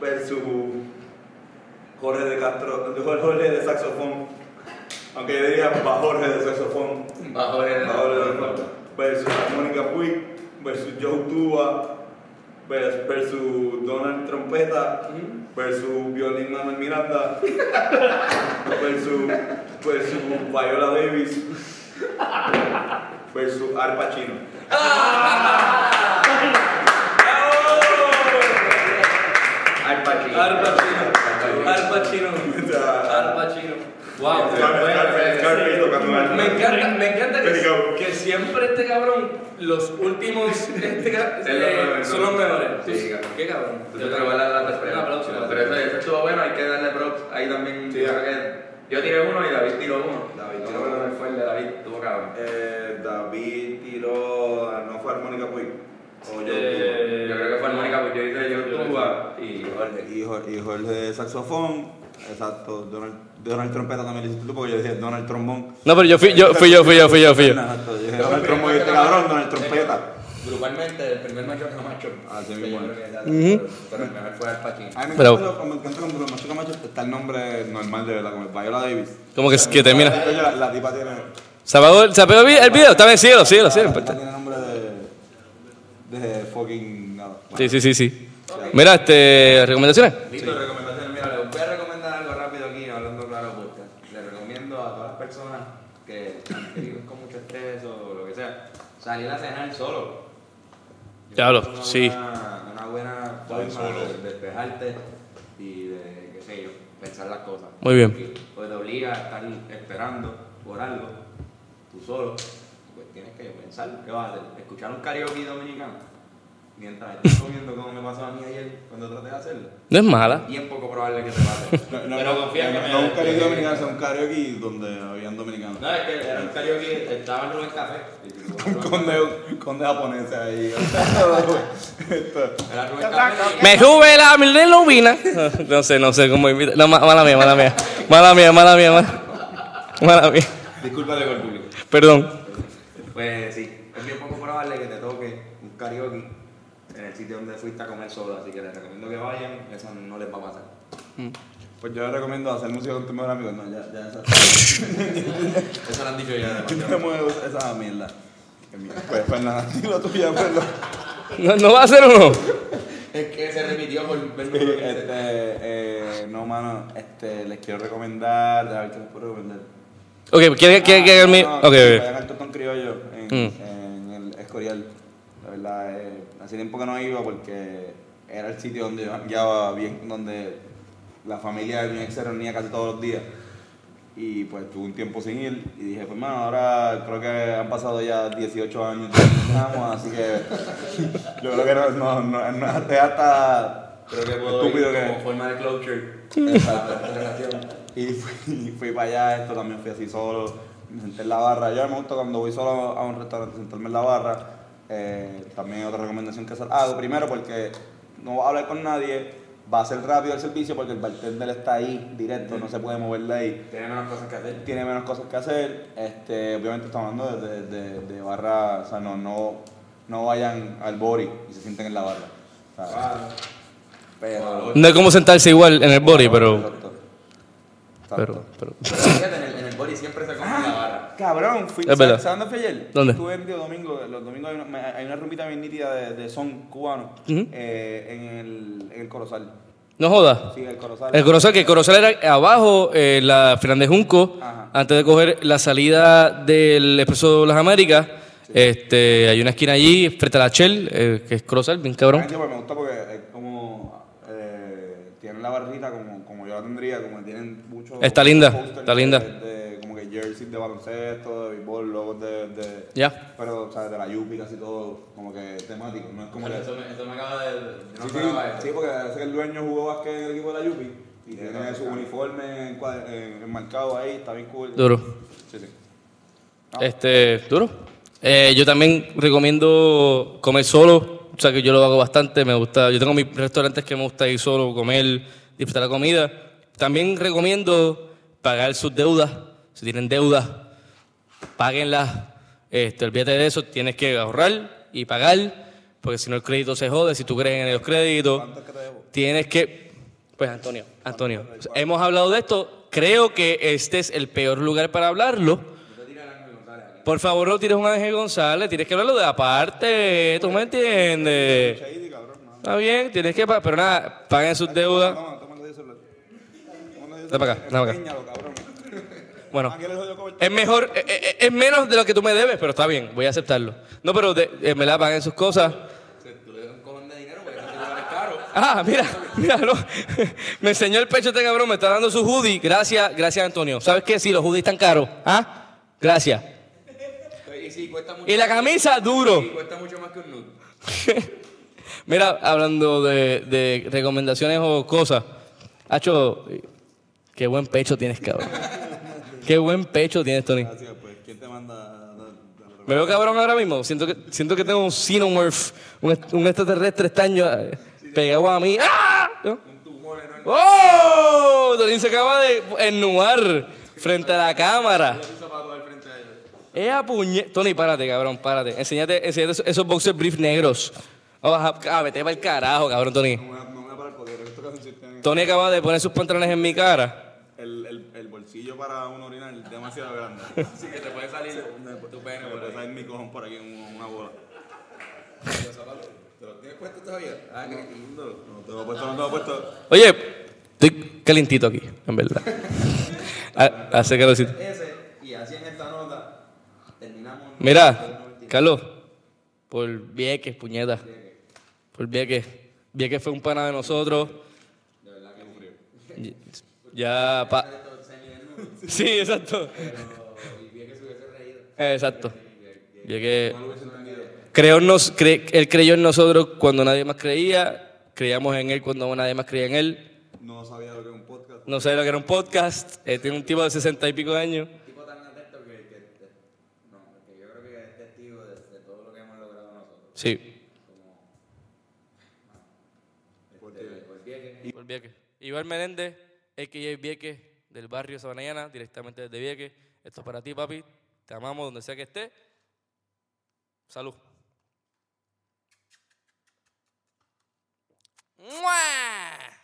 versus Jorge de Castro, Jorge de saxofón? Aunque yo diría va Jorge de saxofón. Bajo Jorge de flauta. Versus Mónica Puig, versus Joe Tuba, versus Donald Trompeta, versus Violín Manuel Miranda, versus, versus Viola Davis, versus Al Pacino. Al Pacino. Al Pacino. Al Pacino. Al Pacino. Wow. Me encanta, me encanta que, siempre este cabrón, los últimos este, eh, son los mejores. Sí, cabrón. Qué cabrón. Te probas la aplauso. Pero eso, eso estuvo bueno, hay que darle props. Ahí también. yo creo que- yo tiré uno y David tiró uno. David No tiró uno. fue el de David, estuvo cabrón. Eh, David tiró, no fue Armónica Puig. O yo. Eh, Yo creo que fue Mónica, porque yo hice yo tuba y Jorge. y, Jo- y Jorge de saxofón. Exacto. Donald, Donald Trompeta también le hiciste tú porque yo dije Donald Trombón. No, pero yo fui yo, fui yo, fui yo, fui yo, fui yo. Exacto, yo dije Donald Trombón y este cabrón, Donald Trompeta. Grupalmente, el primer macho fue macho. Así Sí, mismo pero- el mejor fue Al Pacino. A mí me Pero- encanta, me encanta cuando los machos machos está el nombre normal de verdad, como Viola Davis. Como que, que termina. La, la tipa tiene. ¿Se apagó, el- se apagó el vi- el video? Está bien, síguelo, síguelo, síguelo. tiene nombre de. de fucking. nada. Sí, sí, sí, sí. Mira, este, recomendaciones. Listo, recomendaciones. Mira, les voy a recomendar algo rápido aquí, hablando claro podcast. Les recomiendo a todas las personas que, que viven con mucho estrés o lo que sea, salir a cenar solo. Es una sí. buena- Una buena forma de despejarte y de, qué sé yo, pensar las cosas. Muy bien. Porque te obliga a estar esperando por algo, tú solo, pues tienes que pensar, ¿qué vas a hacer? ¿Escuchar un karaoke dominicano? Mientras estás comiendo como me pasó a mí ayer cuando traté de hacerlo. No es mala. Bien poco probable que te pase. No, Pero confía en que no, me no un karaoke dominicano, sino un karaoke donde habían dominicanos. No, es que era un karaoke, estaba en Rubén Café. Con, de, con de japoneses ahí. Era Rubén Café. Me sube la milelubina. No sé, no sé cómo invita. No, ma- mala mía, mala mía. Mala mía, mala mía, mala, mala mía. Discúlpale por el público. Perdón. Pues sí, es bien poco probable que te toque un karaoke el sitio donde fuiste a comer solo, así que les recomiendo que vayan, eso no les va a pasar. Pues yo les recomiendo hacer música con tu mejor amigo. No, ya, ya, esa. Eso lo han dicho ya. Yo no muevo esa mierda. Pues, pues nada, dilo tuya, pues lo- ¿No, no va a ser uno? Es que se repitió por verme Sí, este, eh, no, mano, este, les quiero recomendar, a ver qué les puedo recomendar. Ok, ¿quiere que haga el mío? No, Ok, ok. Vayan al Tostón Criollo en, Mm. en el Escorial. La verdad, eh, hace tiempo que no iba porque era el sitio donde yo jangueaba bien, donde la familia de mi ex se reunía casi todos los días. Y pues tuve un tiempo sin ir y dije, pues mano, ahora creo que han pasado ya 18 años empezamos, así que yo creo que no, no, no, no es hasta Creo que puedo estúpido ir que... como forma de closure. Exacto. Y fui, y fui para allá, esto también fui así solo, me senté en la barra. Yo me gusta cuando voy solo a un restaurante sentarme en la barra. Eh, también otra recomendación que hago primero porque no voy a hablar con nadie, va a ser rápido el servicio porque el bartender está ahí directo, no se puede mover de ahí. Tiene menos cosas que hacer. Tiene menos cosas que hacer. Este, obviamente estamos hablando de, de- de barra, o sea, no, no, no vayan al body y se sienten en la barra. sea, pero, No es como sentarse igual en el body, pero. Exacto. Pero, pero. Pero body siempre se come en la barra. Cabrón, fui, Es. ¿sabes dónde fui ayer? ¿Dónde? Estuve en Río Domingo, los domingos hay una, hay una rumbita bien nítida de, de son cubano Ujú. eh, en, el, en el Corozal. No jodas. Sí, el Corozal. El Corozal, que el Corozal era abajo, eh, la Fernández Junco, Ajá. antes de coger la salida del Expreso de las Américas. Este, hay una esquina allí, frente a la Shell, eh, que es Corozal, bien cabrón. Tío, pues me gusta porque es como eh, tienen la barrita como, como yo la tendría, como tienen muchos Está linda, está de- linda. De, que jerseys de baloncesto, de béisbol, logos de, de Ya. pero o sea, de la Yupi casi todo como que temático, no es como que Eso me, eso me acaba de. no Sí, sí, esperaba eso. sí, porque parece que el dueño jugó básquet en el equipo de la Yupi y tiene su uniforme enmarcado ahí, está bien cool. Duro. Sí, sí. Este, duro. Eh, yo también recomiendo comer solo, o sea que yo lo hago bastante, me gusta, yo tengo mis restaurantes que me gusta ir solo, comer, disfrutar la comida. También recomiendo pagar sus deudas, si tienen deudas, páguenlas. Este, olvídate de eso, tienes que ahorrar y pagar, porque si no el crédito se jode, si tú crees en los créditos, tienes que... Pues Antonio, Antonio, hemos hablado de esto, creo que este es el peor lugar para hablarlo. Por favor, no tires un Ángel González, tienes que hablarlo de aparte, ¿tú me entiendes? Está bien, tienes que pagar, pero nada, paguen sus deudas. Ven para acá, ven para acá. Bueno, cobertura. es mejor, eh, eh, es menos de lo que tú me debes, pero está bien, voy a aceptarlo. No, pero de, en verdad paguen sus cosas. Tú le das un cojón de dinero porque ese celular es caro. Ah, mira, míralo. Me enseñó el pecho este cabrón, me está dando su hoodie. Gracias, gracias Antonio. ¿Sabes qué? Sí, los hoodies están caros. ¿Ah? Gracias. Y sí, cuesta mucho. Y la camisa, duro. Sí, cuesta mucho más que un nude. Mira, hablando de, de recomendaciones o cosas. Hacho, qué buen pecho tienes, cabrón. Qué buen pecho tienes, Tony. Gracias, pues. ¿Quién te manda? Me veo cabrón ahora mismo. Siento que, siento que tengo un xenomorph, un, est- un extraterrestre extraño eh, pegado a mí. ¡Ah! ¿No? ¡Oh! Tony se acaba de ennuar frente a la cámara. Ella puñe... Tony, párate, cabrón, párate. Enséñate, enséñate esos, esos boxer brief negros. Oh, ah, ah, vete para el carajo, cabrón, Tony. No me voy a parar porque esto casi consiste en Tony acaba de poner sus pantalones en mi cara. El, el, el bolsillo para un orinar es demasiado grande. Así que te puede salir tu pene por puede ahí. salir mi cojón por aquí en una bola. ¿Te lo tienes puesto todavía? Ah, qué lindo. No te lo he puesto, no te lo he puesto. Oye, estoy calentito aquí, en verdad. Ah, Hace calorcito. Ese, y así en esta nota, terminamos. Mira, Carlos, por Vieques, puñeta. Por Vieques. Vieques fue un pana de nosotros. Ya, pa. Sí, exacto. Exacto. Creó en nos, cre- él creyó en nosotros cuando nadie más creía. Creíamos en él cuando nadie más creía en él. No sabía lo que era un podcast. No sabía lo que era un podcast. Eh, tiene un tipo de sesenta y pico de años. tipo tan atento que, que, que- no, que yo creo que es testigo de, de todo lo que hemos logrado nosotros. Sí. Por Vieques. Iván Menéndez, a.k.a. Vieques, del barrio Sabanayana, directamente desde Vieques. Esto es para ti, papi. Te amamos donde sea que estés. Salud. ¡Mua!